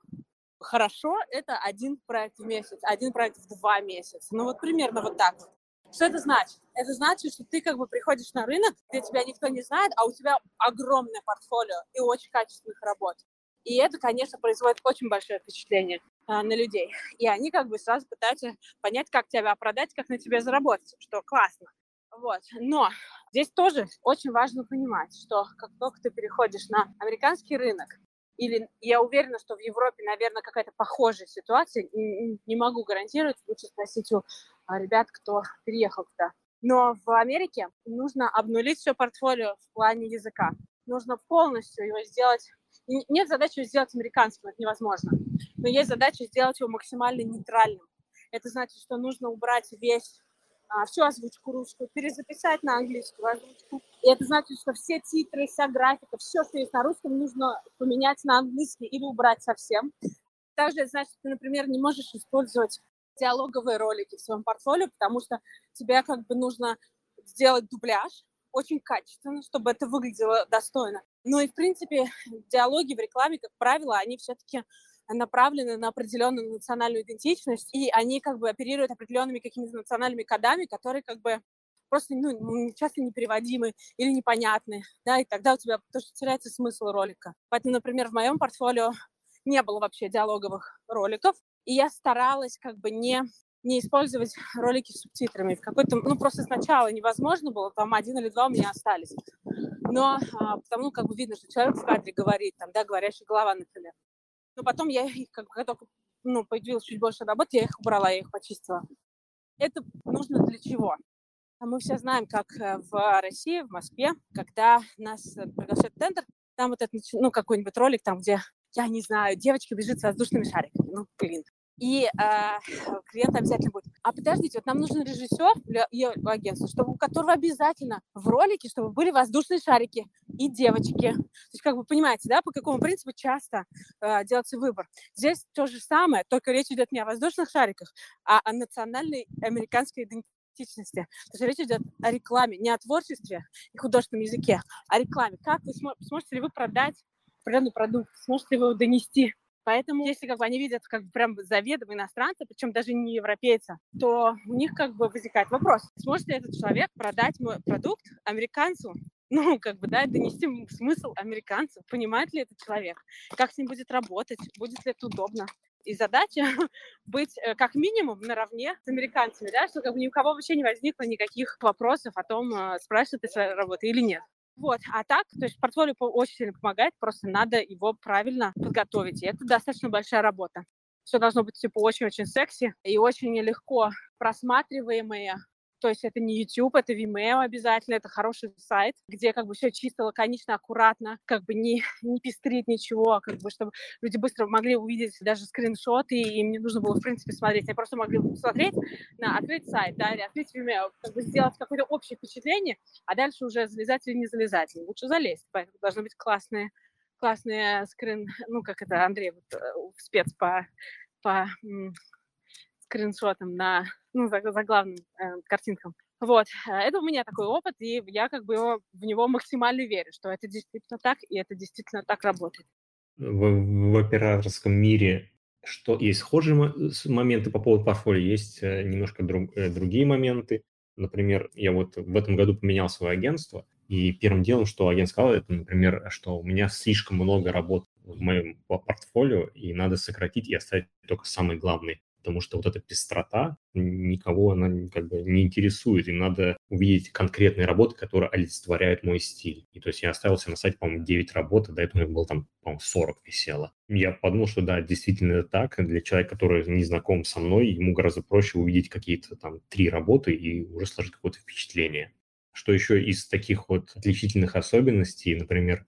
хорошо – это один проект в месяц, один проект в два месяца. Ну вот примерно вот так вот. Что это значит? Это значит, что ты как бы приходишь на рынок, где тебя никто не знает, а у тебя огромное портфолио и очень качественных работ. И это, конечно, производит очень большое впечатление а, на людей. И они как бы сразу пытаются понять, как тебя продать, как на тебе заработать, что классно. Вот. Но здесь тоже очень важно понимать, что как только ты переходишь на американский рынок, или я уверена, что в Европе, наверное, какая-то похожая ситуация. Не, могу гарантировать, лучше спросить у а, ребят, кто переехал туда. Но в Америке нужно обнулить все портфолио в плане языка. Нужно полностью его сделать. Нет задачи сделать американским, это невозможно. Но есть задача сделать его максимально нейтральным. Это значит, что нужно убрать весь а, всю озвучку русскую, перезаписать на английскую озвучку. И это значит, что все титры, вся графика, все, что есть на русском, нужно поменять на английский или убрать совсем. Также значит, ты, например, не можешь использовать диалоговые ролики в своем портфолио, потому что тебе как бы нужно сделать дубляж очень качественно, чтобы это выглядело достойно. Ну и, в принципе, диалоги в рекламе, как правило, они все-таки направлены на определенную национальную идентичность, и они как бы оперируют определенными какими-то национальными кодами, которые как бы просто ну, часто непереводимы или непонятны, да, и тогда у тебя тоже теряется смысл ролика. Поэтому, например, в моем портфолио не было вообще диалоговых роликов, и я старалась как бы не не использовать ролики с субтитрами. В какой-то, ну, просто сначала невозможно было, там один или два у меня остались. Но а, потому как бы видно, что человек в кадре говорит, там, да, говорящая голова, например. Но потом я их, как, как только ну, появилось чуть больше работы, я их убрала, я их почистила. Это нужно для чего? А мы все знаем, как э, в России, в Москве, когда нас э, приглашают в тендер, там вот этот, ну, какой-нибудь ролик, там, где, я не знаю, девочка бежит с воздушными шариками. Ну, блин, и э, клиент обязательно будет. А подождите, вот нам нужен режиссер для агентства, чтобы у которого обязательно в ролике, чтобы были воздушные шарики и девочки. То есть, как вы понимаете, да, по какому принципу часто э, делается выбор. Здесь то же самое, только речь идет не о воздушных шариках, а о национальной американской идентичности. То есть речь идет о рекламе, не о творчестве и художественном языке, а о рекламе. Как вы смо- сможете ли вы продать определенный продукт, сможете ли вы его донести Поэтому, если как бы они видят как бы прям заведомо иностранца, причем даже не европейца, то у них как бы возникает вопрос, сможет ли этот человек продать мой продукт американцу, ну, как бы, да, донести смысл американцу, понимает ли этот человек, как с ним будет работать, будет ли это удобно. И задача быть э, как минимум наравне с американцами, да, что как бы ни у кого вообще не возникло никаких вопросов о том, э, спрашивают ты своей работы или нет. Вот, а так, то есть портфолио очень сильно помогает, просто надо его правильно подготовить, и это достаточно большая работа. Все должно быть, типа, очень-очень секси и очень легко просматриваемые, то есть это не YouTube, это Vimeo обязательно, это хороший сайт, где как бы все чисто, лаконично, аккуратно, как бы не, не пестрит ничего, как бы чтобы люди быстро могли увидеть даже скриншоты, и им не нужно было, в принципе, смотреть. Они просто могли посмотреть на открыть сайт, да, или открыть Vimeo, как бы сделать какое-то общее впечатление, а дальше уже залезать или не залезать. Лучше залезть, поэтому должны быть классные классные скрин, ну, как это Андрей вот, э, спец по, по скриншотам на, ну, за, за главным э, картинкам. Вот, э, это у меня такой опыт, и я как бы его, в него максимально верю, что это действительно так, и это действительно так работает. В, в операторском мире что есть схожие моменты по поводу портфолио, есть э, немножко друг, э, другие моменты. Например, я вот в этом году поменял свое агентство, и первым делом, что агент сказал, это, например, что у меня слишком много работ в моем портфолио, и надо сократить и оставить только самый главный потому что вот эта пестрота никого она как бы не интересует. Им надо увидеть конкретные работы, которые олицетворяют мой стиль. И то есть я оставился на сайте, по-моему, 9 работ, а до этого у меня было там, по-моему, 40 висело. Я подумал, что да, действительно это так. Для человека, который не знаком со мной, ему гораздо проще увидеть какие-то там три работы и уже сложить какое-то впечатление. Что еще из таких вот отличительных особенностей, например,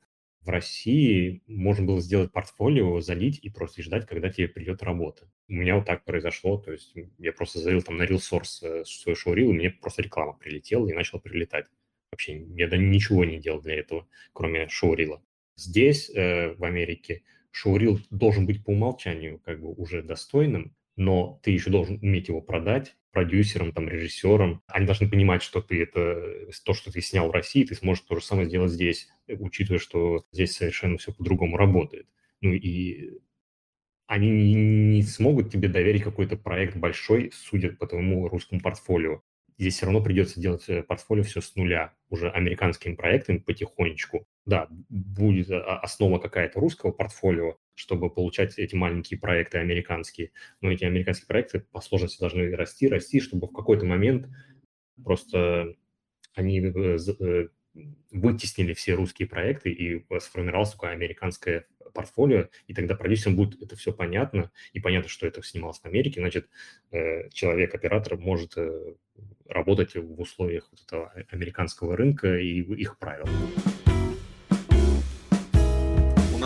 в России можно было сделать портфолио, залить и просто ждать, когда тебе придет работа. У меня вот так произошло, то есть я просто залил там на RealSource э, свой шоурил, и мне просто реклама прилетела и начала прилетать. Вообще я да, ничего не делал для этого, кроме шоурила. Здесь, э, в Америке, шоурил должен быть по умолчанию как бы уже достойным, но ты еще должен уметь его продать, продюсерам, там, режиссерам. Они должны понимать, что ты это, то, что ты снял в России, ты сможешь то же самое сделать здесь, учитывая, что здесь совершенно все по-другому работает. Ну и они не смогут тебе доверить какой-то проект большой, судя по твоему русскому портфолио. Здесь все равно придется делать э, портфолио все с нуля, уже американскими проектами потихонечку. Да, будет а, основа какая-то русского портфолио, чтобы получать эти маленькие проекты американские. Но эти американские проекты по сложности должны расти, расти, чтобы в какой-то момент просто они э, э, вытеснили все русские проекты и сформировалось такое американское портфолио, и тогда продюсерам будет это все понятно, и понятно, что это снималось в Америке, значит, э, человек-оператор может работать в условиях вот этого американского рынка и их правил.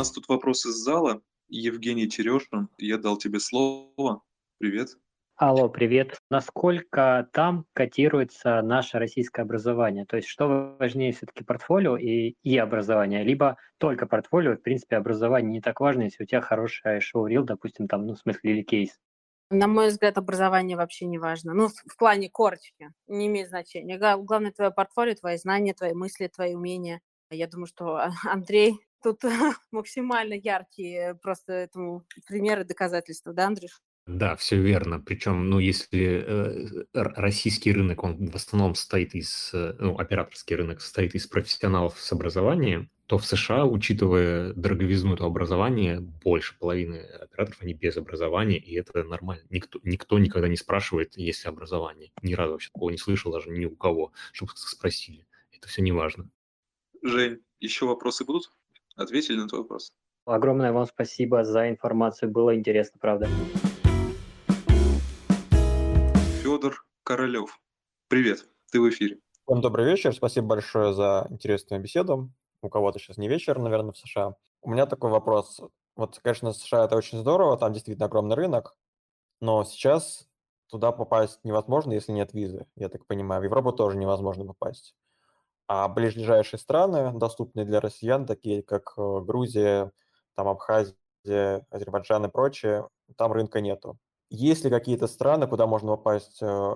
У нас тут вопрос из зала. Евгений Терешин, я дал тебе слово. Привет. Алло, привет. Насколько там котируется наше российское образование? То есть что важнее все-таки портфолио и, и образование? Либо только портфолио, в принципе, образование не так важно, если у тебя хорошее шоу-рил, допустим, там, ну, в смысле, или кейс. На мой взгляд, образование вообще не важно. Ну, в плане корочки не имеет значения. Главное твое портфолио, твои знания, твои мысли, твои умения. Я думаю, что Андрей тут максимально яркие просто этому примеры доказательства, да, Андрюш? Да, все верно. Причем, ну, если э, российский рынок, он в основном состоит из, э, ну, операторский рынок состоит из профессионалов с образованием, то в США, учитывая дороговизну этого образования, больше половины операторов, они без образования, и это нормально. Никто, никто никогда не спрашивает, есть ли образование. Ни разу вообще такого не слышал, даже ни у кого, чтобы спросили. Это все не важно. Жень, еще вопросы будут? Ответили на твой вопрос. Огромное вам спасибо за информацию, было интересно, правда. Федор Королев. Привет, ты в эфире. Вам добрый вечер, спасибо большое за интересную беседу. У кого-то сейчас не вечер, наверное, в США. У меня такой вопрос. Вот, конечно, США это очень здорово, там действительно огромный рынок, но сейчас туда попасть невозможно, если нет визы, я так понимаю. В Европу тоже невозможно попасть. А ближайшие страны, доступные для россиян, такие как э, Грузия, там Абхазия, Азербайджан и прочее, там рынка нету. Есть ли какие-то страны, куда можно попасть э,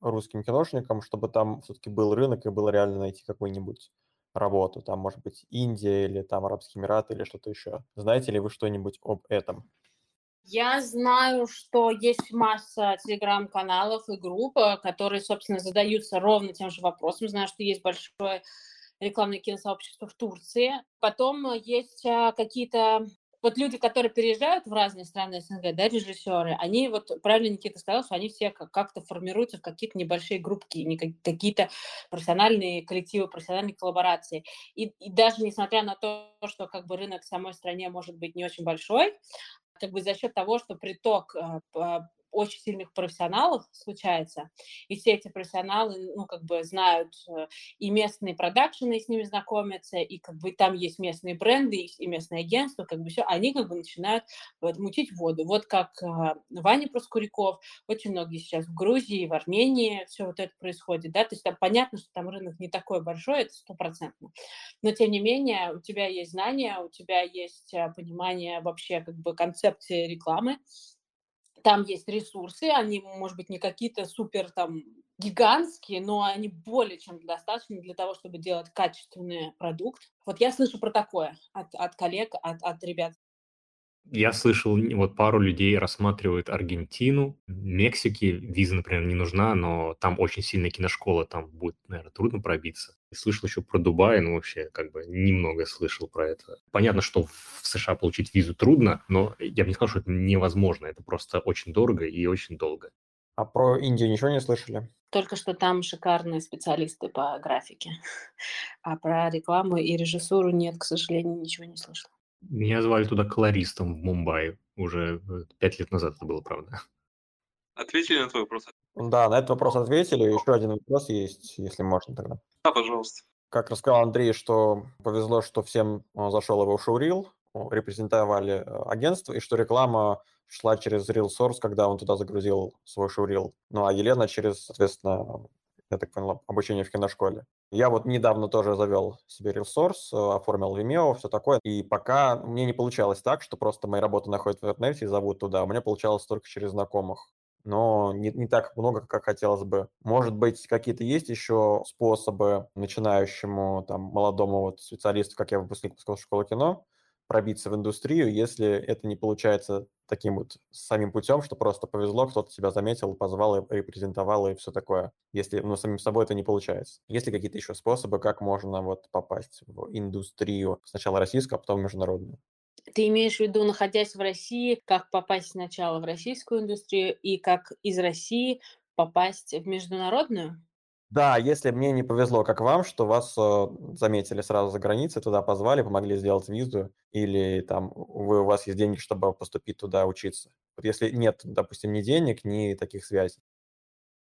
русским киношникам, чтобы там все-таки был рынок и было реально найти какую-нибудь работу? Там, может быть, Индия или там Арабские Эмираты или что-то еще. Знаете ли вы что-нибудь об этом? Я знаю, что есть масса телеграм-каналов и групп, э, которые, собственно, задаются ровно тем же вопросом. Знаю, что есть большое рекламное киносообщество в Турции. Потом э, есть э, какие-то вот люди, которые переезжают в разные страны СНГ, да, режиссеры, они вот, правильно Никита сказал, что они все как-то формируются в какие-то небольшие группки, какие-то профессиональные коллективы, профессиональные коллаборации. И, и даже несмотря на то, что как бы рынок в самой стране может быть не очень большой, как бы за счет того, что приток э, очень сильных профессионалов случается, и все эти профессионалы, ну, как бы знают э, и местные продакшены, с ними знакомятся, и как бы там есть местные бренды, и местные агентства, как бы все, они как бы начинают вот, мутить воду. Вот как э, Ваня Проскуряков, очень многие сейчас в Грузии, в Армении все вот это происходит, да, то есть там понятно, что там рынок не такой большой, это стопроцентно, но тем не менее у тебя есть знания, у тебя есть э, понимание вообще как бы концепции рекламы, там есть ресурсы, они, может быть, не какие-то супер там гигантские, но они более чем достаточны для того, чтобы делать качественный продукт. Вот я слышу про такое от, от коллег, от, от ребят. Я слышал, вот пару людей рассматривают Аргентину, Мексики, виза, например, не нужна, но там очень сильная киношкола, там будет, наверное, трудно пробиться. Слышал еще про Дубай, ну вообще как бы немного слышал про это. Понятно, что в США получить визу трудно, но я бы не сказал, что это невозможно, это просто очень дорого и очень долго. А про Индию ничего не слышали? Только что там шикарные специалисты по графике. А про рекламу и режиссуру нет, к сожалению, ничего не слышала. Меня звали туда колористом в Мумбаи. Уже э, пять лет назад это было, правда. Ответили на твой вопрос? Да, на этот вопрос ответили. Еще один вопрос есть, если можно тогда. Да, пожалуйста. Как рассказал Андрей, что повезло, что всем э, зашел его шоурил, репрезентовали э, агентство, и что реклама шла через RealSource, когда он туда загрузил свой шоурил. Ну, а Елена через, соответственно, я так понял, обучение в киношколе. Я вот недавно тоже завел себе RealSource, э, оформил Vimeo, все такое, и пока мне не получалось так, что просто мои работы находят в интернете и зовут туда, у меня получалось только через знакомых но не, не так много, как хотелось бы. Может быть, какие-то есть еще способы начинающему, там, молодому вот специалисту, как я выпускник школы кино, пробиться в индустрию, если это не получается таким вот самим путем, что просто повезло, кто-то тебя заметил, позвал, репрезентовал и все такое. Если ну, самим собой это не получается. Есть ли какие-то еще способы, как можно вот попасть в индустрию сначала российскую, а потом международную? Ты имеешь в виду, находясь в России, как попасть сначала в российскую индустрию и как из России попасть в международную? Да, если мне не повезло, как вам, что вас э, заметили сразу за границей, туда позвали, помогли сделать визу, или там вы, у вас есть деньги, чтобы поступить туда учиться. Вот если нет, допустим, ни денег, ни таких связей.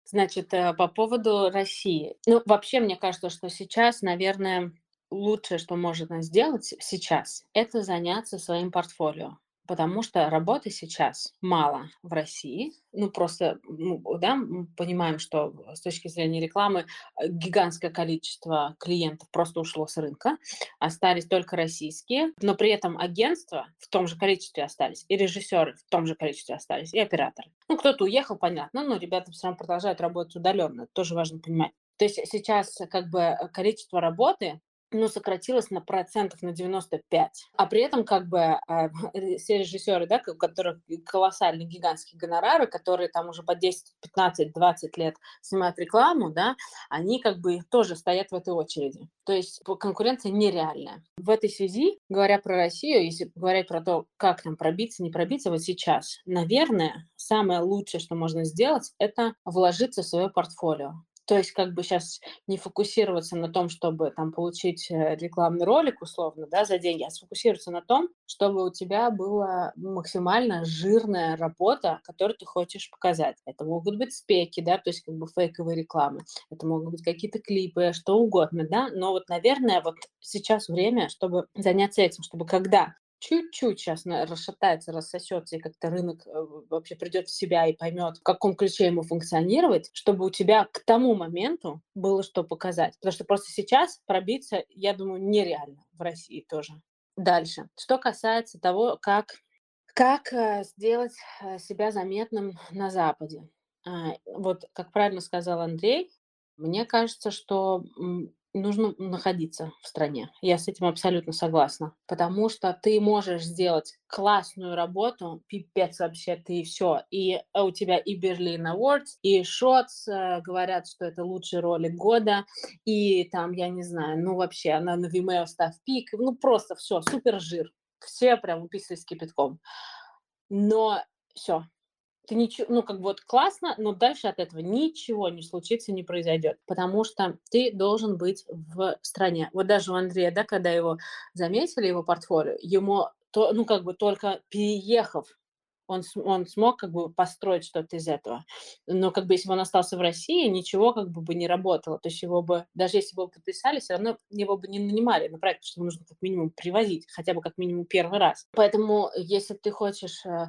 Значит, э, по поводу России. Ну, вообще, мне кажется, что сейчас, наверное, лучшее, что можно сделать сейчас, это заняться своим портфолио потому что работы сейчас мало в России. Ну, просто, ну, да, мы понимаем, что с точки зрения рекламы э, гигантское количество клиентов просто ушло с рынка, остались только российские, но при этом агентства в том же количестве остались, и режиссеры в том же количестве остались, и операторы. Ну, кто-то уехал, понятно, но ребята все равно продолжают работать удаленно, тоже важно понимать. То есть сейчас как бы количество работы ну, сократилось на процентов на 95. А при этом как бы э, все режиссеры, да, у которых колоссальные гигантские гонорары, которые там уже по 10, 15, 20 лет снимают рекламу, да, они как бы тоже стоят в этой очереди. То есть конкуренция нереальная. В этой связи, говоря про Россию, если говорить про то, как там пробиться, не пробиться, вот сейчас, наверное, самое лучшее, что можно сделать, это вложиться в свое портфолио. То есть как бы сейчас не фокусироваться на том, чтобы там получить э, рекламный ролик условно, да, за деньги, а сфокусироваться на том, чтобы у тебя была максимально жирная работа, которую ты хочешь показать. Это могут быть спеки, да, то есть как бы фейковые рекламы, это могут быть какие-то клипы, что угодно, да, но вот, наверное, вот сейчас время, чтобы заняться этим, чтобы когда чуть-чуть сейчас расшатается, рассосется, и как-то рынок э, вообще придет в себя и поймет, в каком ключе ему функционировать, чтобы у тебя к тому моменту было что показать. Потому что просто сейчас пробиться, я думаю, нереально в России тоже. Дальше. Что касается того, как, как э, сделать э, себя заметным на Западе. А, вот, как правильно сказал Андрей, мне кажется, что нужно находиться в стране. Я с этим абсолютно согласна. Потому что ты можешь сделать классную работу, пипец вообще, ты все. И у тебя и Берлин Awards, и Шотс э, говорят, что это лучший ролик года, и там, я не знаю, ну вообще, она на Vimeo став пик, ну просто все, супер жир. Все прям уписали с кипятком. Но все, ты ничего, ну, как бы вот классно, но дальше от этого ничего не случится, не произойдет, потому что ты должен быть в стране. Вот даже у Андрея, да, когда его заметили, его портфолио, ему, то, ну, как бы только переехав он, он смог как бы построить что-то из этого. Но как бы если бы он остался в России, ничего как бы бы не работало. То есть его бы, даже если бы его подписали, все равно его бы не нанимали на проект, потому что нужно как минимум привозить, хотя бы как минимум первый раз. Поэтому если ты хочешь э,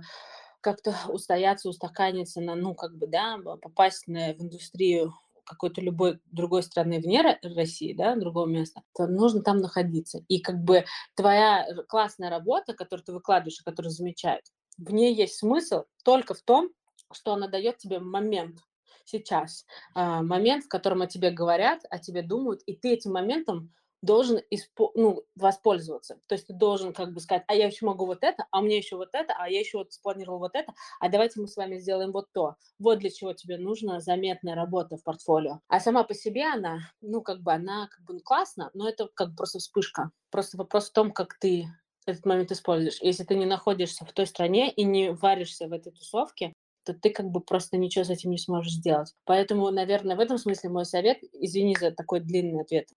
как-то устояться, устаканиться на, ну, как бы, да, попасть на, в индустрию какой-то любой другой страны вне России, да, другого места, то нужно там находиться. И как бы твоя классная работа, которую ты выкладываешь, которую замечают, в ней есть смысл только в том, что она дает тебе момент сейчас, а, момент, в котором о тебе говорят, о тебе думают, и ты этим моментом должен испо- ну, воспользоваться. То есть ты должен как бы сказать, а я еще могу вот это, а меня еще вот это, а я еще вот спланировал вот это, а давайте мы с вами сделаем вот то. Вот для чего тебе нужна заметная работа в портфолио. А сама по себе она, ну, как бы она как бы классно, но это как бы просто вспышка. Просто вопрос в том, как ты этот момент используешь. Если ты не находишься в той стране и не варишься в этой тусовке, то ты как бы просто ничего с этим не сможешь сделать. Поэтому, наверное, в этом смысле мой совет, извини за такой длинный ответ,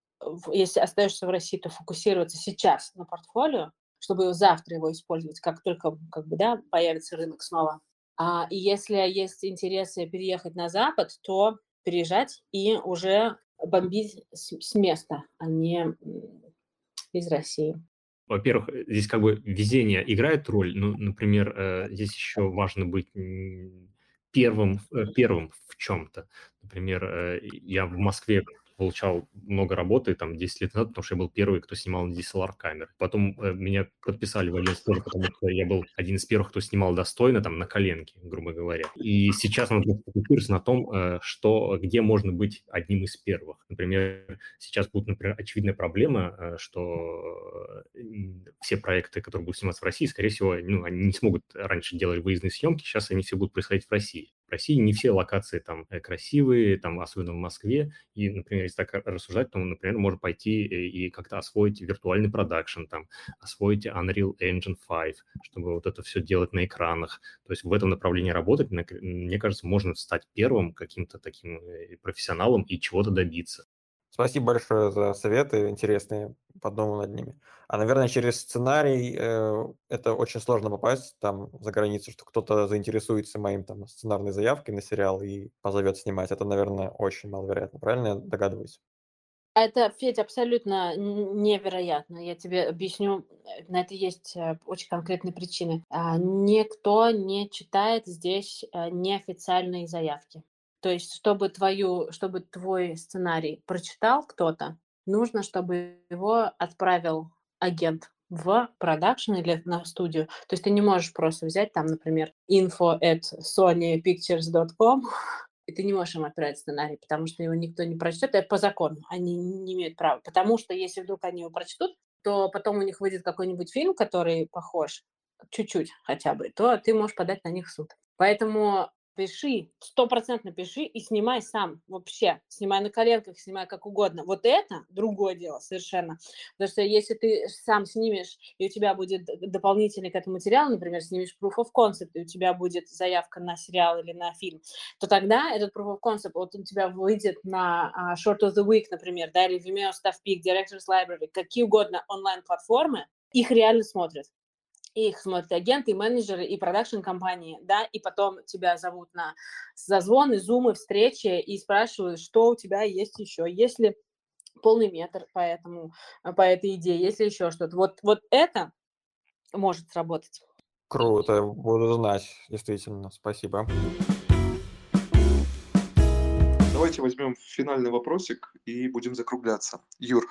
если остаешься в России, то фокусироваться сейчас на портфолио, чтобы завтра его использовать, как только как бы, да, появится рынок снова. А, и если есть интересы переехать на Запад, то переезжать и уже бомбить с, с места, а не из России. Во-первых, здесь как бы везение играет роль. Ну, например, э, здесь еще важно быть первым, э, первым в чем-то. Например, э, я в Москве получал много работы, там, 10 лет назад, потому что я был первый, кто снимал на DSLR камеры. Потом э, меня подписали в агентство, потому что я был один из первых, кто снимал достойно, там, на коленке, грубо говоря. И сейчас нужно фокусироваться на том, э, что, где можно быть одним из первых. Например, сейчас будет, например, очевидная проблема, э, что э, все проекты, которые будут сниматься в России, скорее всего, ну, они не смогут раньше делать выездные съемки, сейчас они все будут происходить в России. России не все локации там э, красивые, там, особенно в Москве. И, например, если так рассуждать, то, например, можно пойти э, и как-то освоить виртуальный продакшн, там, освоить Unreal Engine 5, чтобы вот это все делать на экранах. То есть в этом направлении работать, мне кажется, можно стать первым каким-то таким э, профессионалом и чего-то добиться. Спасибо большое за советы интересные, подумал над ними. А, наверное, через сценарий э, это очень сложно попасть там за границу, что кто-то заинтересуется моим там сценарной заявкой на сериал и позовет снимать. Это, наверное, очень маловероятно. Правильно я догадываюсь? Это, Федь, абсолютно невероятно. Я тебе объясню, на это есть э, очень конкретные причины. А, никто не читает здесь э, неофициальные заявки. То есть, чтобы, твою, чтобы твой сценарий прочитал кто-то, нужно, чтобы его отправил агент в продакшн или на студию. То есть ты не можешь просто взять там, например, info at sonypictures.com и ты не можешь им отправить сценарий, потому что его никто не прочтет. Это по закону. Они не имеют права. Потому что если вдруг они его прочтут, то потом у них выйдет какой-нибудь фильм, который похож, чуть-чуть хотя бы, то ты можешь подать на них в суд. Поэтому пиши, стопроцентно пиши и снимай сам вообще. Снимай на коленках, снимай как угодно. Вот это другое дело совершенно. Потому что если ты сам снимешь, и у тебя будет дополнительный к этому материал, например, снимешь proof of concept, и у тебя будет заявка на сериал или на фильм, то тогда этот proof of concept, вот у тебя выйдет на uh, Short of the Week, например, да, или Vimeo, Stuff Peak, Directors Library, какие угодно онлайн-платформы, их реально смотрят их смотрят агенты, менеджеры и продакшн-компании, да, и потом тебя зовут на зазвоны, зумы, встречи и спрашивают, что у тебя есть еще, если полный метр по, этому, по этой идее, если еще что-то. Вот, вот это может сработать. Круто, буду знать, действительно, спасибо. Давайте возьмем финальный вопросик и будем закругляться. Юр,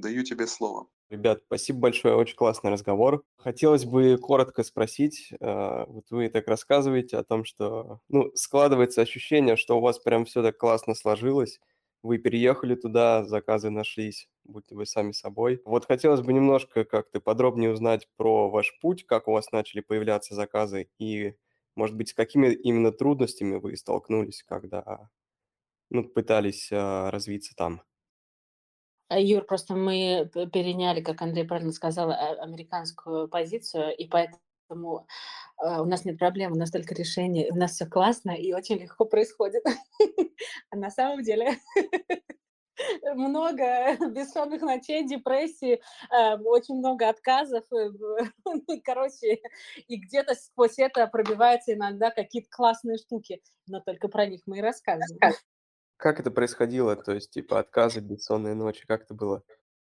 Даю тебе слово. Ребят, спасибо большое, очень классный разговор. Хотелось бы коротко спросить, э, вот вы так рассказываете о том, что, ну, складывается ощущение, что у вас прям все так классно сложилось, вы переехали туда, заказы нашлись, будьте вы сами собой. Вот хотелось бы немножко как-то подробнее узнать про ваш путь, как у вас начали появляться заказы и, может быть, с какими именно трудностями вы столкнулись, когда ну, пытались а, развиться там. А, Юр, просто мы переняли, как Андрей правильно сказал, а, американскую позицию, и поэтому у нас нет проблем, у нас только решение, у нас все классно и очень легко происходит. А на самом деле много бессонных ночей, депрессии, очень много отказов. Короче, и где-то сквозь это пробиваются иногда какие-то классные штуки, но только про них мы и рассказываем. Как это происходило? То есть, типа, отказы, бессонные ночи, как это было?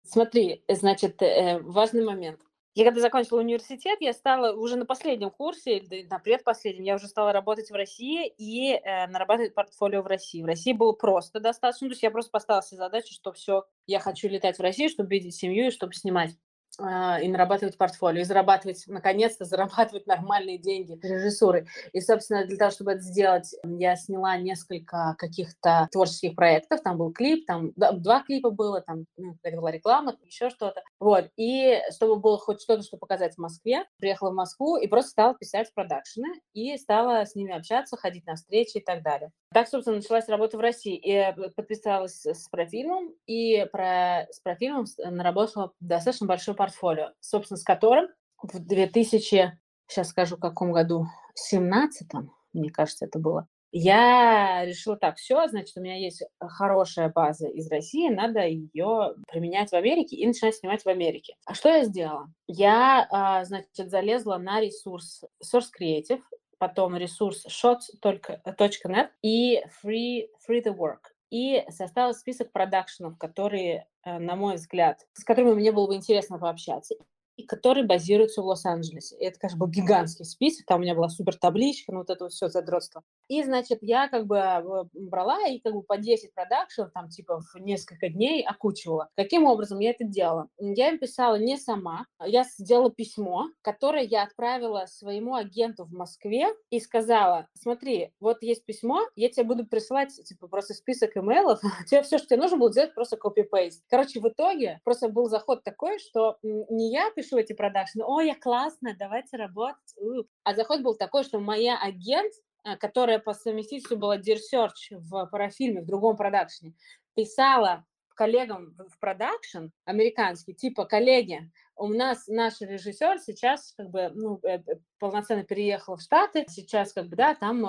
Смотри, значит, э, важный момент. Я когда закончила университет, я стала уже на последнем курсе, на предпоследнем, я уже стала работать в России и э, нарабатывать портфолио в России. В России было просто достаточно, то есть я просто поставила себе задачу, что все, я хочу летать в Россию, чтобы видеть семью и чтобы снимать. А, и нарабатывать портфолио, и зарабатывать, наконец-то, зарабатывать нормальные деньги режиссуры. И, собственно, для того, чтобы это сделать, я сняла несколько каких-то творческих проектов. Там был клип, там два клипа было, там ну, это была реклама, еще что-то. Вот. И чтобы было хоть что-то, что показать в Москве, приехала в Москву и просто стала писать в продакшены и стала с ними общаться, ходить на встречи и так далее. Так, собственно, началась работа в России. И подписалась с профильмом, и про, с профильмом наработала достаточно большой портфолио, собственно, с которым в 2000, сейчас скажу, в каком году, 17 мне кажется, это было, я решила так, все, значит, у меня есть хорошая база из России, надо ее применять в Америке и начинать снимать в Америке. А что я сделала? Я, а, значит, залезла на ресурс Source Creative, потом ресурс shots.net и free, free the work и составила список продакшенов, которые, э, на мой взгляд, с которыми мне было бы интересно пообщаться и которые базируются в Лос-Анджелесе. И это, конечно, был гигантский список, там у меня была супер табличка, ну вот это вот все задротство. И, значит, я как бы э, брала и как бы по 10 продакшенов, там, типа, в несколько дней окучивала. Каким образом я это делала? Я им писала не сама, я сделала письмо, которое я отправила своему агенту в Москве и сказала, смотри, вот есть письмо, я тебе буду присылать, типа, просто список имейлов, тебе все, что тебе нужно было сделать, просто copy-paste. Короче, в итоге просто был заход такой, что не я пишу эти продакшены, о, я классная, давайте работать. А заход был такой, что моя агент, которая по совместительству была Dear в парафильме, в другом продакшене, писала коллегам в продакшн американский, типа, коллеги, у нас наш режиссер сейчас как бы ну, э, полноценно переехал в Штаты, сейчас как бы, да, там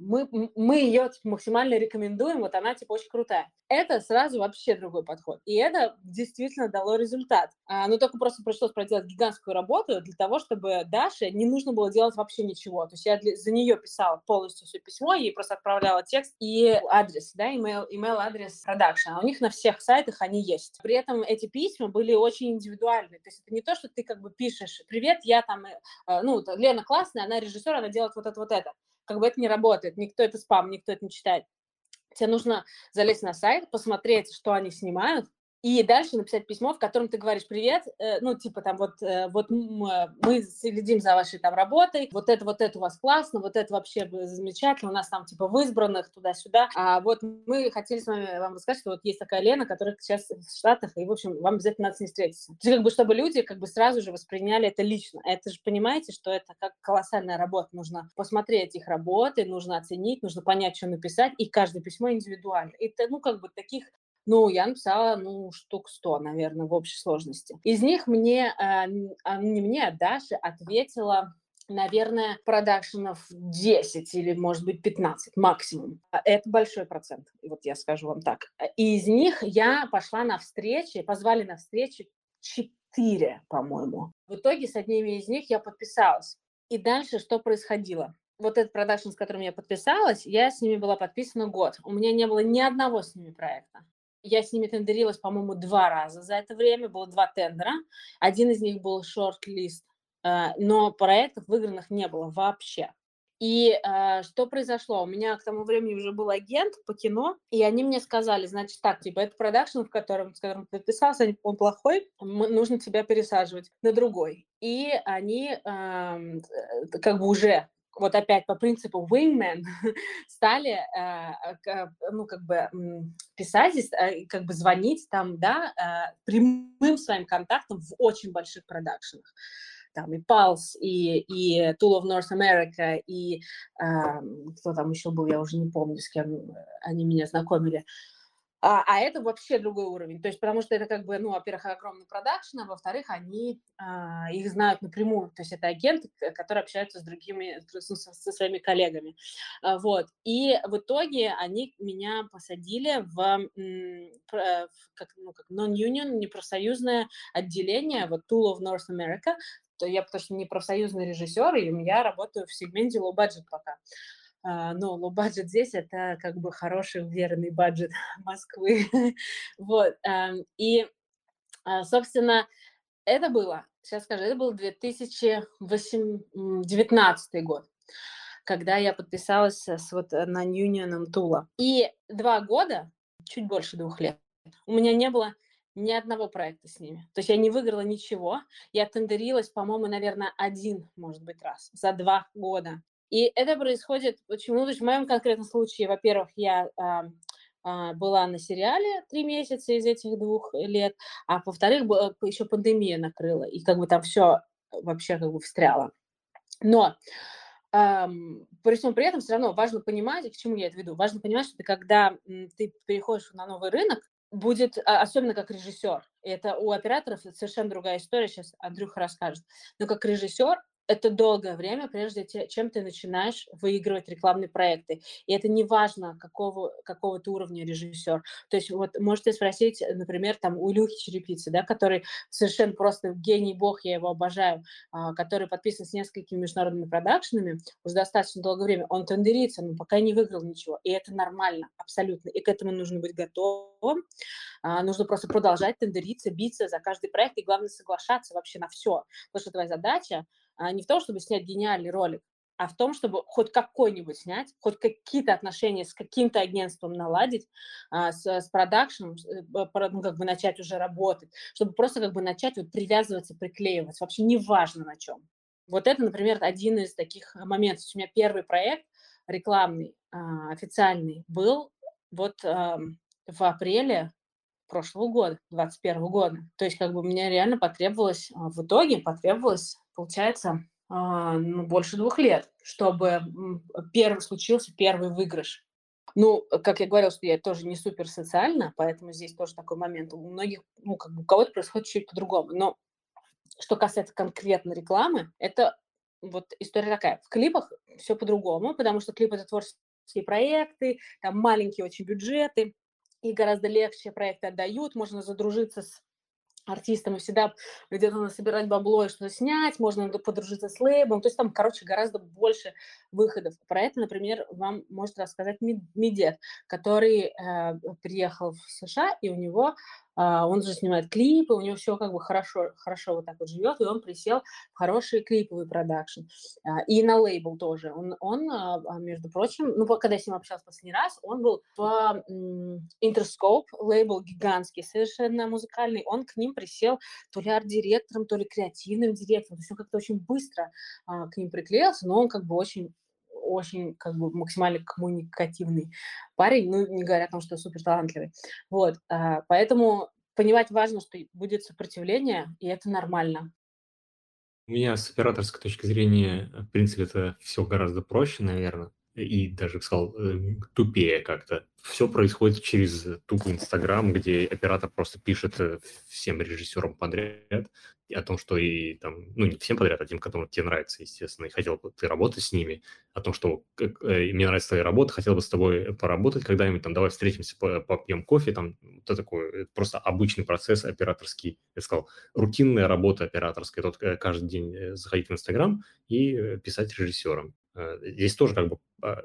мы, мы ее типа, максимально рекомендуем, вот она типа очень крутая. Это сразу вообще другой подход. И это действительно дало результат. А, но только просто пришлось проделать гигантскую работу для того, чтобы Даше не нужно было делать вообще ничего. То есть я для, за нее писала полностью все письмо, ей просто отправляла текст и адрес, да, email, email адрес продакшн. А у них на всех сайтах они есть. При этом эти письма были очень индивидуальны. То есть это не то, что ты как бы пишешь, привет, я там, э, ну, Лена классная, она режиссер, она делает вот это, вот это как бы это не работает, никто это спам, никто это не читает. Тебе нужно залезть на сайт, посмотреть, что они снимают, и дальше написать письмо, в котором ты говоришь привет, э, ну, типа там вот, э, вот мы следим за вашей там работой, вот это, вот это у вас классно, вот это вообще замечательно, у нас там типа в избранных туда-сюда, а вот мы хотели с вами вам рассказать, что вот есть такая Лена, которая сейчас в Штатах, и, в общем, вам обязательно надо с ней встретиться. То есть, как бы, чтобы люди как бы сразу же восприняли это лично. Это же понимаете, что это как колоссальная работа. Нужно посмотреть их работы, нужно оценить, нужно понять, что написать, и каждое письмо индивидуально. Это, ну, как бы таких ну, я написала, ну, штук 100, наверное, в общей сложности. Из них мне, э, не мне, а Даша ответила наверное, продакшенов 10 или, может быть, 15 максимум. А это большой процент, вот я скажу вам так. И из них я пошла на встречи, позвали на встречи 4, по-моему. В итоге с одними из них я подписалась. И дальше что происходило? Вот этот продакшн, с которым я подписалась, я с ними была подписана год. У меня не было ни одного с ними проекта. Я с ними тендерилась, по-моему, два раза за это время. Было два тендера. Один из них был шорт-лист, э, но проектов выигранных не было вообще. И э, что произошло? У меня к тому времени уже был агент по кино, и они мне сказали, значит, так, типа, это продакшн, в котором, с которым ты подписался, он плохой, нужно тебя пересаживать на другой. И они э, как бы уже вот опять по принципу wingman стали, э, ну, как бы писать, э, как бы звонить там, да, э, прямым своим контактом в очень больших продакшенах там и Pulse, и, и Tool of North America, и э, кто там еще был, я уже не помню, с кем они меня знакомили. А, а это вообще другой уровень. То есть, потому что это как бы, ну, во-первых, огромный продакшн, а во-вторых, они а, их знают напрямую. То есть это агенты, которые общаются с другими, со, со своими коллегами. А, вот. И в итоге они меня посадили в, в как, ну, как non-union, непрофсоюзное отделение, вот Tool of North America, то я что не профсоюзный режиссер, и я работаю в сегменте low budget пока. Uh, но low budget здесь это как бы хороший, уверенный бюджет Москвы. вот. Uh, и, uh, собственно, это было, сейчас скажу, это был 2019 год когда я подписалась с вот на Union Тула. И два года, чуть больше двух лет, у меня не было ни одного проекта с ними. То есть я не выиграла ничего. Я тендерилась, по-моему, наверное, один, может быть, раз за два года. И это происходит почему? То есть в моем конкретном случае, во-первых, я а, была на сериале три месяца из этих двух лет, а во-вторых, еще пандемия накрыла, и как бы там все вообще как бы встряло. Но Um, при всем при этом все равно важно понимать, к чему я это веду, важно понимать, что ты, когда ты переходишь на новый рынок, будет, а, особенно как режиссер, это у операторов совершенно другая история, сейчас Андрюха расскажет, но как режиссер это долгое время, прежде чем ты начинаешь выигрывать рекламные проекты. И это не важно, какого, какого ты уровня режиссер. То есть вот можете спросить, например, там у Илюхи Черепицы, да, который совершенно просто гений бог, я его обожаю, а, который подписан с несколькими международными продакшенами уже достаточно долгое время. Он тендерится, но пока не выиграл ничего. И это нормально, абсолютно. И к этому нужно быть готовым. А, нужно просто продолжать тендериться, биться за каждый проект и, главное, соглашаться вообще на все. Потому что твоя задача не в том, чтобы снять гениальный ролик, а в том, чтобы хоть какой-нибудь снять, хоть какие-то отношения с каким-то агентством наладить, а, с, с продакшеном, э, ну, как бы начать уже работать, чтобы просто как бы начать вот привязываться, приклеиваться, вообще неважно на чем. Вот это, например, один из таких моментов. У меня первый проект рекламный, а, официальный, был вот в апреле прошлого года, 2021 года. То есть как бы мне реально потребовалось, в итоге потребовалось получается, а, ну, больше двух лет, чтобы первый случился первый выигрыш. Ну, как я говорила, что я тоже не супер социальна, поэтому здесь тоже такой момент. У многих, ну, как бы у кого-то происходит чуть по-другому. Но что касается конкретно рекламы, это вот история такая. В клипах все по-другому, потому что клип — это творческие проекты, там маленькие очень бюджеты, и гораздо легче проекты отдают, можно задружиться с артистам и всегда где-то надо собирать бабло и что-то снять, можно подружиться с лейбом, то есть там, короче, гораздо больше выходов. Про это, например, вам может рассказать Медет, который э, приехал в США, и у него он же снимает клипы, у него все как бы хорошо, хорошо вот так вот живет, и он присел в хороший клиповый продакшн. А, и на лейбл тоже. Он, он, а, между прочим, ну, когда я с ним общалась последний раз, он был в Interscope, лейбл гигантский, совершенно музыкальный, он к ним присел то ли арт-директором, то ли креативным директором, то есть он как-то очень быстро к ним приклеился, но он как бы очень очень как бы максимально коммуникативный парень, ну, не говоря о том, что супер талантливый. Вот, а, поэтому понимать важно, что будет сопротивление, и это нормально. У меня с операторской точки зрения, в принципе, это все гораздо проще, наверное, и даже, сказал, э, тупее как-то. Все происходит через тупо Инстаграм, где оператор просто пишет э, всем режиссерам подряд, о том, что и там, ну, не всем подряд, а тем, которым тебе нравится, естественно, и хотел бы ты работать с ними, о том, что э, мне нравится твоя работа, хотел бы с тобой поработать когда-нибудь, там, давай встретимся, попьем кофе, там, это такой просто обычный процесс операторский, я сказал, рутинная работа операторская, тот э, каждый день э, заходить в Инстаграм и писать режиссерам. Здесь тоже как бы а,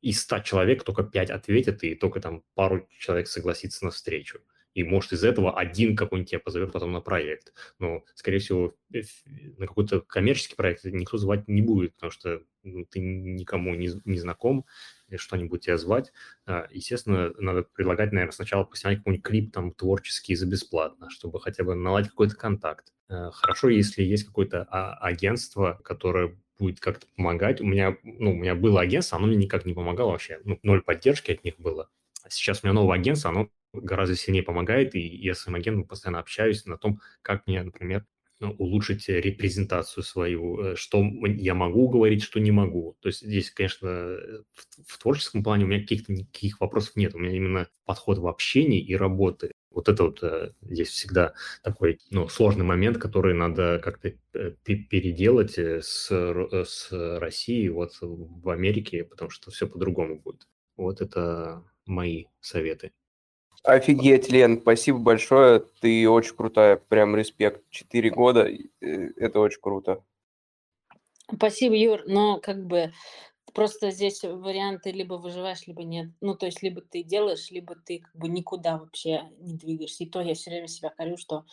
из 100 человек только 5 ответят, и только там пару человек согласится на встречу и может из этого один какой-нибудь тебя позовет потом на проект. Но, скорее всего, на какой-то коммерческий проект никто звать не будет, потому что ну, ты никому не, не знаком, что-нибудь тебя звать, а, естественно, надо предлагать, наверное, сначала поснимать какой-нибудь клип там творческий за бесплатно, чтобы хотя бы наладить какой-то контакт. Э, хорошо, если есть какое-то а, агентство, которое будет как-то помогать. У меня, ну, у меня было агентство, оно мне никак не помогало вообще. Ну, ноль поддержки от них было. А сейчас у меня новое агентство, оно гораздо сильнее помогает, и я с своим агентом постоянно общаюсь на том, как мне, например, улучшить репрезентацию свою, э, что я могу говорить, что не могу. То есть здесь, конечно, в, в творческом плане у меня каких-то никаких вопросов нет. У меня именно подход в общении и работы. Вот это вот э, здесь всегда такой ну, сложный момент, который надо как-то э, переделать с, с Россией вот в Америке, потому что все по-другому будет. Вот это мои советы. Офигеть, Лен, спасибо большое. Ты очень крутая, прям респект. Четыре года, это очень круто. Спасибо, Юр. Но как бы просто здесь варианты либо выживаешь, либо нет. Ну, то есть либо ты делаешь, либо ты как бы никуда вообще не двигаешься. И то я все время себя корю, что,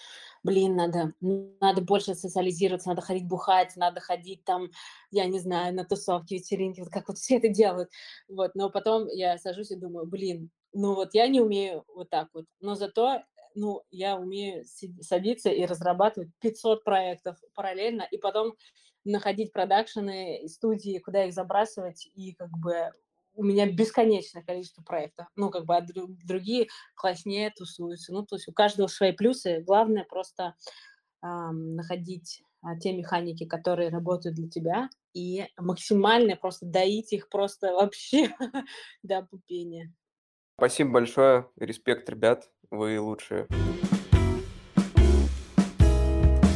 блин, надо, надо больше социализироваться, надо ходить бухать, надо ходить там, я не знаю, на тусовки, вечеринки, вот как вот все это делают. Вот, но потом я сажусь и думаю, блин, ну вот я не умею вот так вот, но зато ну, я умею садиться и разрабатывать 500 проектов параллельно, и потом находить продакшены, студии, куда их забрасывать, и как бы у меня бесконечное количество проектов. Ну, как бы, а другие класснее тусуются. Ну, то есть у каждого свои плюсы. Главное просто эм, находить а, те механики, которые работают для тебя, и максимально просто доить их просто вообще до пупения. Спасибо большое. Респект, ребят. Вы лучшие.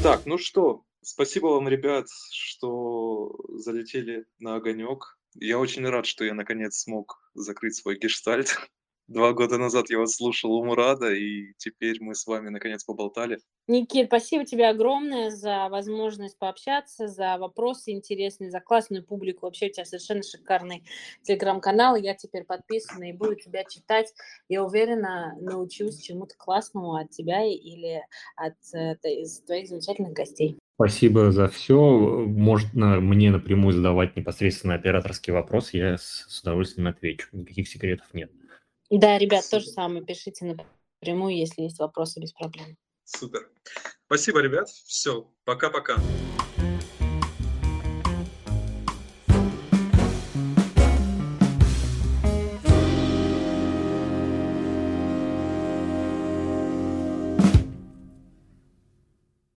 Так, ну что, спасибо вам, ребят, что залетели на огонек. Я очень рад, что я наконец смог закрыть свой гештальт. Два года назад я вас слушал у Мурада, и теперь мы с вами наконец поболтали. Никит, спасибо тебе огромное за возможность пообщаться, за вопросы интересные, за классную публику. Вообще у тебя совершенно шикарный телеграм-канал. Я теперь подписана и буду тебя читать. Я уверена, научусь чему-то классному от тебя или от э, из твоих замечательных гостей. Спасибо за все. Можно мне напрямую задавать непосредственно операторские вопросы, я с удовольствием отвечу. Никаких секретов нет. Да, ребят, то же самое. Пишите напрямую, если есть вопросы, без проблем. Супер. Спасибо, ребят. Все. Пока-пока.